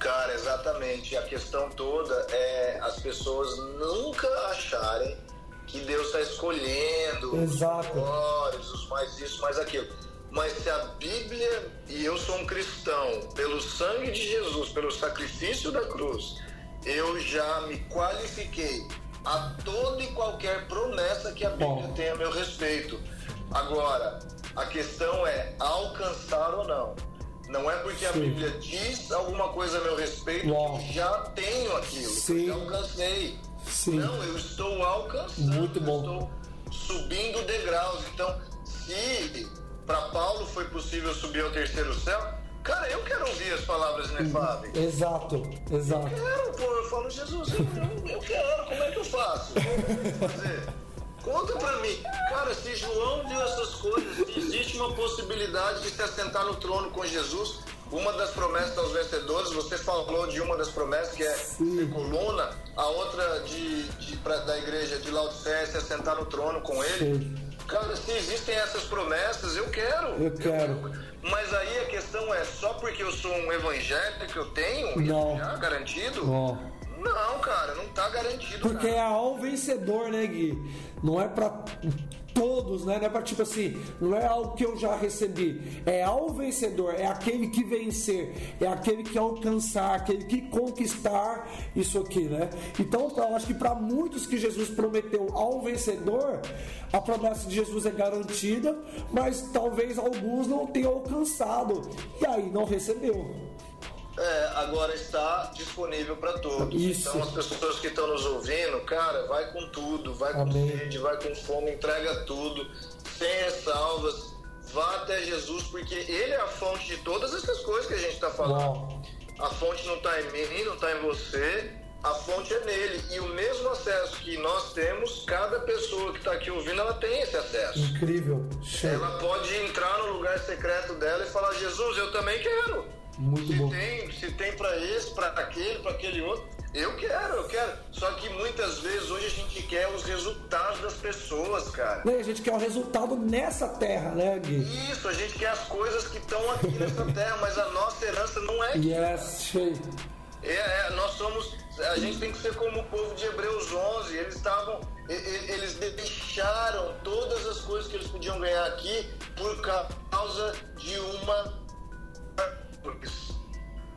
C: Cara, exatamente. A questão toda é as pessoas nunca acharem que Deus está escolhendo
A: Exato.
C: os maiores, os mais isso, mais aquilo. Mas se a Bíblia, e eu sou um cristão, pelo sangue de Jesus, pelo sacrifício da cruz, eu já me qualifiquei a toda e qualquer promessa que a Bíblia tem a meu respeito. Agora, a questão é alcançar ou não. Não é porque Sim. a Bíblia diz alguma coisa a meu respeito Uau. que já tenho aquilo, Sim. já alcancei. Sim. Não, eu estou alcançando,
A: Muito bom.
C: estou subindo degraus. Então, se para Paulo foi possível subir ao terceiro céu, cara, eu quero ouvir as palavras inefáveis.
A: Exato, exato.
C: Eu quero, pô, eu falo, Jesus, eu, eu quero, como é que eu faço? Como é que eu fazer? Conta pra mim. Cara, se João viu essas coisas, se existe uma possibilidade de se assentar no trono com Jesus, uma das promessas aos vencedores, você falou de uma das promessas que é ser coluna, a outra de, de pra, da igreja de Laodiceia é se assentar no trono com ele. Sim. Cara, se existem essas promessas, eu quero.
A: Eu quero.
C: Mas aí a questão é, só porque eu sou um evangélico que eu tenho,
A: Não.
C: já garantido?
A: Não.
C: Não, cara, não tá garantido.
A: Porque nada. é ao vencedor, né, Gui? Não é para todos, né? Não é para tipo assim, não é algo que eu já recebi. É ao vencedor, é aquele que vencer, é aquele que alcançar, aquele que conquistar isso aqui, né? Então, eu acho que para muitos que Jesus prometeu ao vencedor, a promessa de Jesus é garantida, mas talvez alguns não tenham alcançado e aí não recebeu.
C: É, agora está disponível para todos.
A: Isso.
C: Então as pessoas que estão nos ouvindo, cara, vai com tudo, vai
A: Amém.
C: com sede, vai com fome, entrega tudo, sem ressalvas, vá até Jesus, porque Ele é a fonte de todas essas coisas que a gente está falando.
A: Uau.
C: A fonte não está em mim, não está em você, a fonte é nele. E o mesmo acesso que nós temos, cada pessoa que está aqui ouvindo, ela tem esse acesso.
A: Incrível.
C: Ela pode entrar no lugar secreto dela e falar: Jesus, eu também quero.
A: Muito
C: se
A: bom.
C: Tem, se tem para esse, para aquele, para aquele outro, eu quero, eu quero. Só que muitas vezes hoje a gente quer os resultados das pessoas, cara.
A: Né, a gente quer o resultado nessa terra, né, Gui?
C: Isso, a gente quer as coisas que estão aqui nessa terra, mas a nossa herança não é aqui.
A: Yes.
C: É, é, nós somos A gente tem que ser como o povo de Hebreus 11. Eles estavam, eles deixaram todas as coisas que eles podiam ganhar aqui por causa de uma.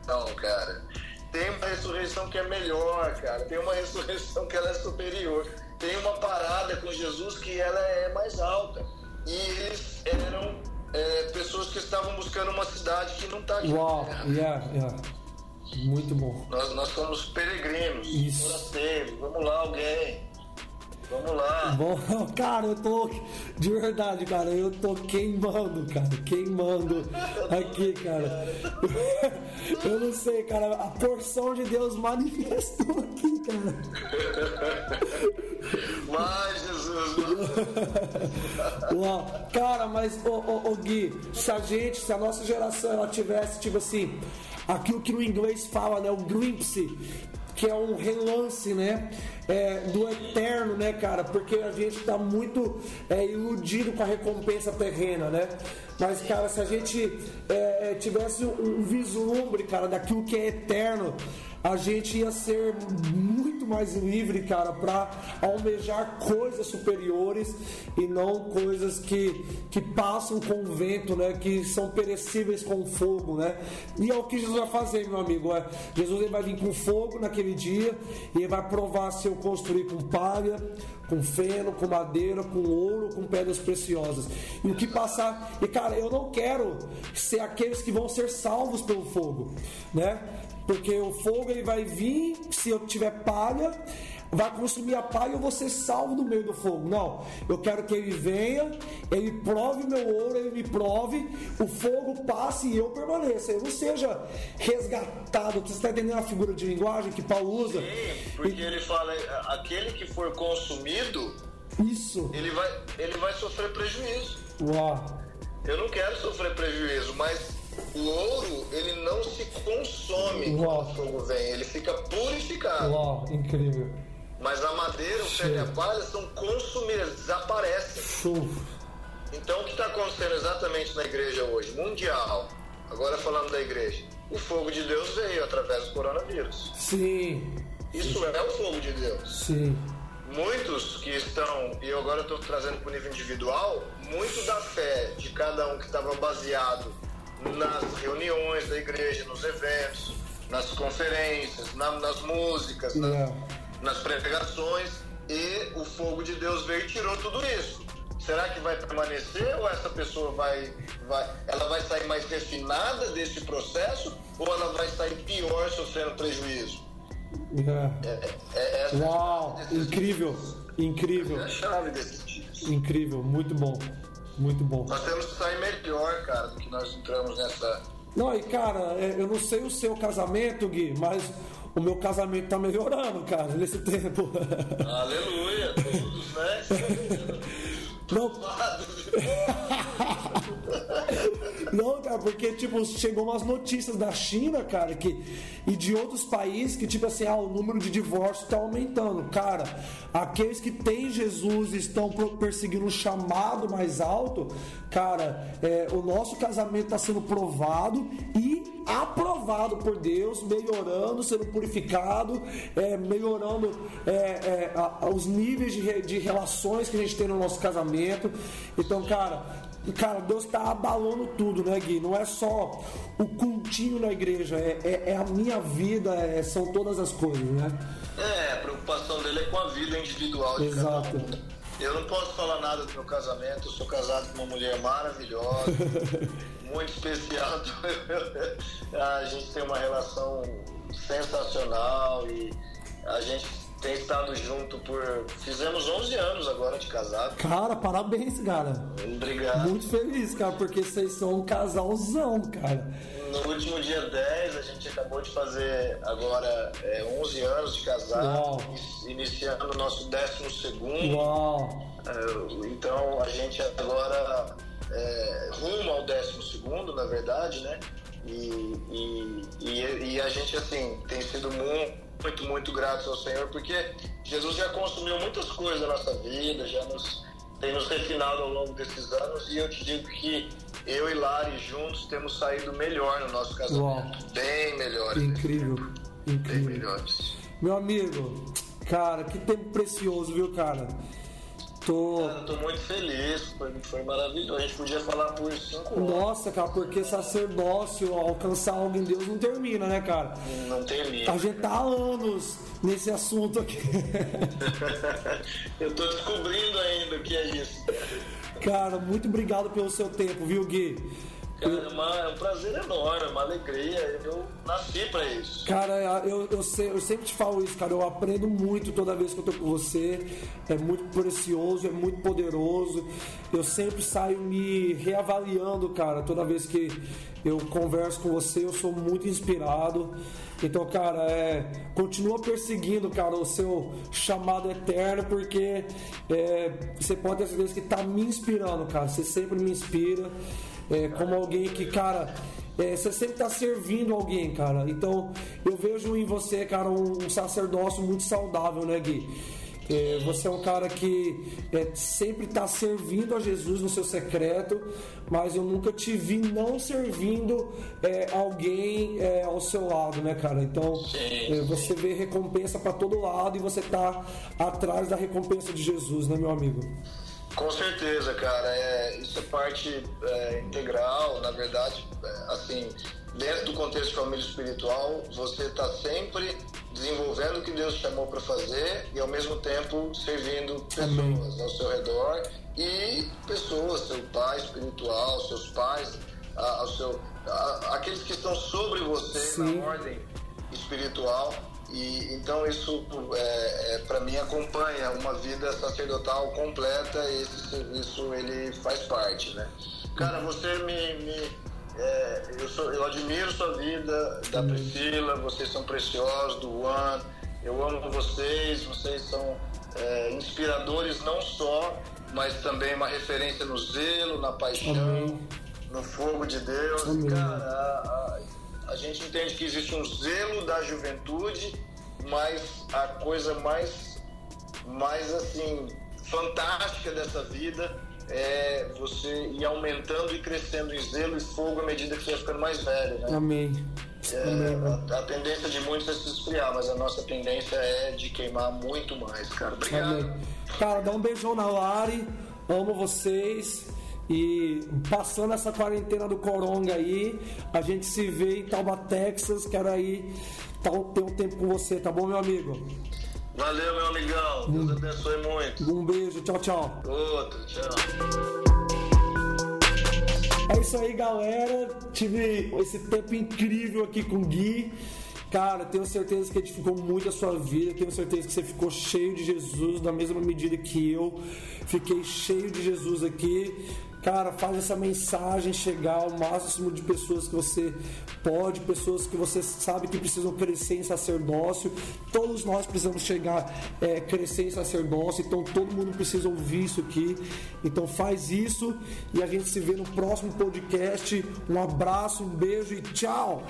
C: Não, cara. Tem uma ressurreição que é melhor, cara. Tem uma ressurreição que ela é superior. Tem uma parada com Jesus que ela é mais alta. E eles eram é, pessoas que estavam buscando uma cidade que não está aqui.
A: Uau, yeah, yeah. Muito bom.
C: Nós, nós somos peregrinos,
A: Isso.
C: forasteiros. Vamos lá, alguém. Vamos lá.
A: Bom, cara, eu tô. De verdade, cara, eu tô queimando, cara. Queimando aqui, cara. Eu não sei, cara. A porção de Deus manifestou aqui, cara.
C: Vai, Jesus.
A: Uau. Cara, mas, ô, ô, ô, Gui, se a gente, se a nossa geração ela tivesse, tipo assim, aquilo que no inglês fala, né? O glimpse, que é um relance, né? É, do eterno, né, cara? Porque a gente tá muito é, iludido com a recompensa terrena, né? Mas, cara, se a gente é, tivesse um vislumbre, cara, daquilo que é eterno, a gente ia ser muito mais livre, cara, para almejar coisas superiores e não coisas que, que passam com o vento, né? Que são perecíveis com o fogo, né? E é o que Jesus vai fazer, meu amigo. É, Jesus ele vai vir com fogo naquele dia e ele vai provar se eu construir com palha, com feno, com madeira, com ouro, com pedras preciosas. E o que passar. E cara, eu não quero ser aqueles que vão ser salvos pelo fogo, né? Porque o fogo ele vai vir, se eu tiver palha, vai consumir a palha e eu vou ser salvo no meio do fogo. Não, eu quero que ele venha, ele prove meu ouro, ele me prove, o fogo passe e eu permaneça. Eu não seja resgatado. Você está entendendo a figura de linguagem que Paulo usa?
C: Sim, porque ele fala, aquele que for consumido,
A: Isso.
C: ele vai, ele vai sofrer prejuízo.
A: Uau.
C: Eu não quero sofrer prejuízo, mas o ouro, ele não se consome
A: Uau.
C: quando o fogo vem, ele fica purificado.
A: Uau, incrível.
C: Mas a madeira, o ferro e a palha são consumidas, desaparecem.
A: Show.
C: Então o que está acontecendo exatamente na igreja hoje, mundial, agora falando da igreja, o fogo de Deus veio através do coronavírus.
A: Sim,
C: Isso é o fogo de Deus.
A: sim.
C: Muitos que estão, e eu agora estou trazendo para o nível individual, muito da fé de cada um que estava baseado nas reuniões da igreja, nos eventos, nas conferências, na- nas músicas, na- nas pregações, e o fogo de Deus veio e tirou tudo isso. Será que vai permanecer ou essa pessoa vai, vai, ela vai sair mais refinada desse processo ou ela vai sair pior sofrendo prejuízo? É, é, é
A: Uau, incrível, incrível,
C: É a chave desses dias.
A: incrível, muito bom, muito bom.
C: Nós temos que sair melhor, cara, do que nós entramos nessa.
A: Não, e cara, é, eu não sei o seu casamento, Gui, mas o meu casamento tá melhorando, cara, nesse tempo.
C: Aleluia, todos, né?
A: Não. Não, cara, porque, tipo, chegou umas notícias da China, cara, que, e de outros países que, tipo assim, ah, o número de divórcios tá aumentando. Cara, aqueles que têm Jesus estão perseguindo um chamado mais alto, cara, é, o nosso casamento tá sendo provado e aprovado por Deus, melhorando, sendo purificado, é, melhorando é, é, a- os níveis de, de relações que a gente tem no nosso casamento. Então, cara, Cara, Deus tá abalando tudo, né, Gui? Não é só o cultinho na igreja, é, é- é a minha vida, é- são todas as coisas, né?
C: É, a preocupação dele é com a vida individual de
A: Exato.
C: cada. Eu não posso falar nada do meu casamento, eu sou casado com uma mulher maravilhosa, muito especial. a gente tem uma relação sensacional e a gente tem estado junto por. Fizemos 11 anos agora de casado.
A: Cara, parabéns, cara.
C: Obrigado.
A: Muito feliz, cara, porque vocês são um casalzão, cara.
C: No último dia 10, a gente acabou de fazer agora é, 11 anos de casado,
A: Uau.
C: in- iniciando o nosso 12 segundo.
A: Uau.
C: É, Então a gente agora é, rumo ao 12 segundo, na verdade, né? E, e, e, e a gente assim tem sido muito, muito, muito gratos ao Senhor, porque Jesus já consumiu muitas coisas na nossa vida, já nos tem nos refinado ao longo desses anos, e eu te digo que eu e Lari juntos temos saído melhor no nosso casamento,
A: Uau.
C: bem melhores,
A: Incrível,
C: bem
A: incrível.
C: melhores.
A: Meu amigo, cara, que tempo precioso, viu, cara?
C: Tô... Cara, tô muito feliz, foi, foi maravilhoso. A gente podia falar por cinco
A: anos. Nossa, cara, porque sacerdócio, alcançar algo em Deus não termina, né, cara?
C: Não termina.
A: A gente tá há anos nesse assunto aqui.
C: Eu tô descobrindo ainda o que é isso.
A: Cara, muito obrigado pelo seu tempo, viu, Gui?
C: Cara, é, uma, é um prazer enorme, uma alegria. Eu nasci pra isso.
A: Cara, eu, eu, sei, eu, sempre te falo isso, cara. Eu aprendo muito toda vez que eu tô com você. É muito precioso, é muito poderoso. Eu sempre saio me reavaliando, cara. Toda vez que eu converso com você, eu sou muito inspirado. Então, cara, é, continua perseguindo, cara, o seu chamado eterno, porque é, você pode ter certeza que tá me inspirando, cara. Você sempre me inspira é, como alguém que, cara, é, você sempre está servindo alguém, cara. Então eu vejo em você, cara, um sacerdócio muito saudável, né, Gui? É, você é um cara que é, sempre está servindo a Jesus no seu secreto, mas eu nunca te vi não servindo é, alguém é, ao seu lado, né, cara? Então é, você vê recompensa para todo lado e você está atrás da recompensa de Jesus, né, meu amigo?
C: Com certeza, cara. É, isso é parte é, integral, na verdade, é, assim, dentro do contexto de família espiritual, você está sempre desenvolvendo o que Deus chamou para fazer e ao mesmo tempo servindo pessoas ao seu redor e pessoas, seu pai espiritual, seus pais, a, seu, a, aqueles que estão sobre você Sim. na ordem espiritual e então isso é, é para mim acompanha uma vida sacerdotal completa. E esse serviço ele faz parte, né? Cara, você me, me é, eu, sou, eu admiro sua vida, da Priscila, vocês são preciosos, do Juan. Eu amo vocês, vocês são é, inspiradores não só, mas também uma referência no zelo, na paixão, Amém. no fogo de Deus. Amém. Cara, a, a, a gente entende que existe um zelo da juventude, mas a coisa mais, mais assim, fantástica dessa vida é você ir aumentando e crescendo em zelo e fogo à medida que você vai ficando mais velho, né?
A: Amém.
C: É. A, a, tendência de muitos é se esfriar, mas a nossa tendência é de queimar muito mais, cara. Obrigado. Amém.
A: Cara, dá um beijão na Lari. Amo vocês. E passando essa quarentena do Coronga aí, a gente se vê em Talba, Texas. Quero aí ter um tempo com você, tá bom, meu amigo?
C: Valeu, meu amigão. Deus abençoe muito.
A: Um beijo. Tchau, tchau.
C: Outro, tchau.
A: É isso aí, galera. Tive esse tempo incrível aqui com o Gui. Cara, tenho certeza que edificou muito a sua vida. Tenho certeza que você ficou cheio de Jesus da mesma medida que eu. Fiquei cheio de Jesus aqui. Cara, faz essa mensagem chegar ao máximo de pessoas que você pode, pessoas que você sabe que precisam crescer em sacerdócio. Todos nós precisamos chegar, é, crescer em sacerdócio, então todo mundo precisa ouvir isso aqui. Então faz isso e a gente se vê no próximo podcast. Um abraço, um beijo e tchau!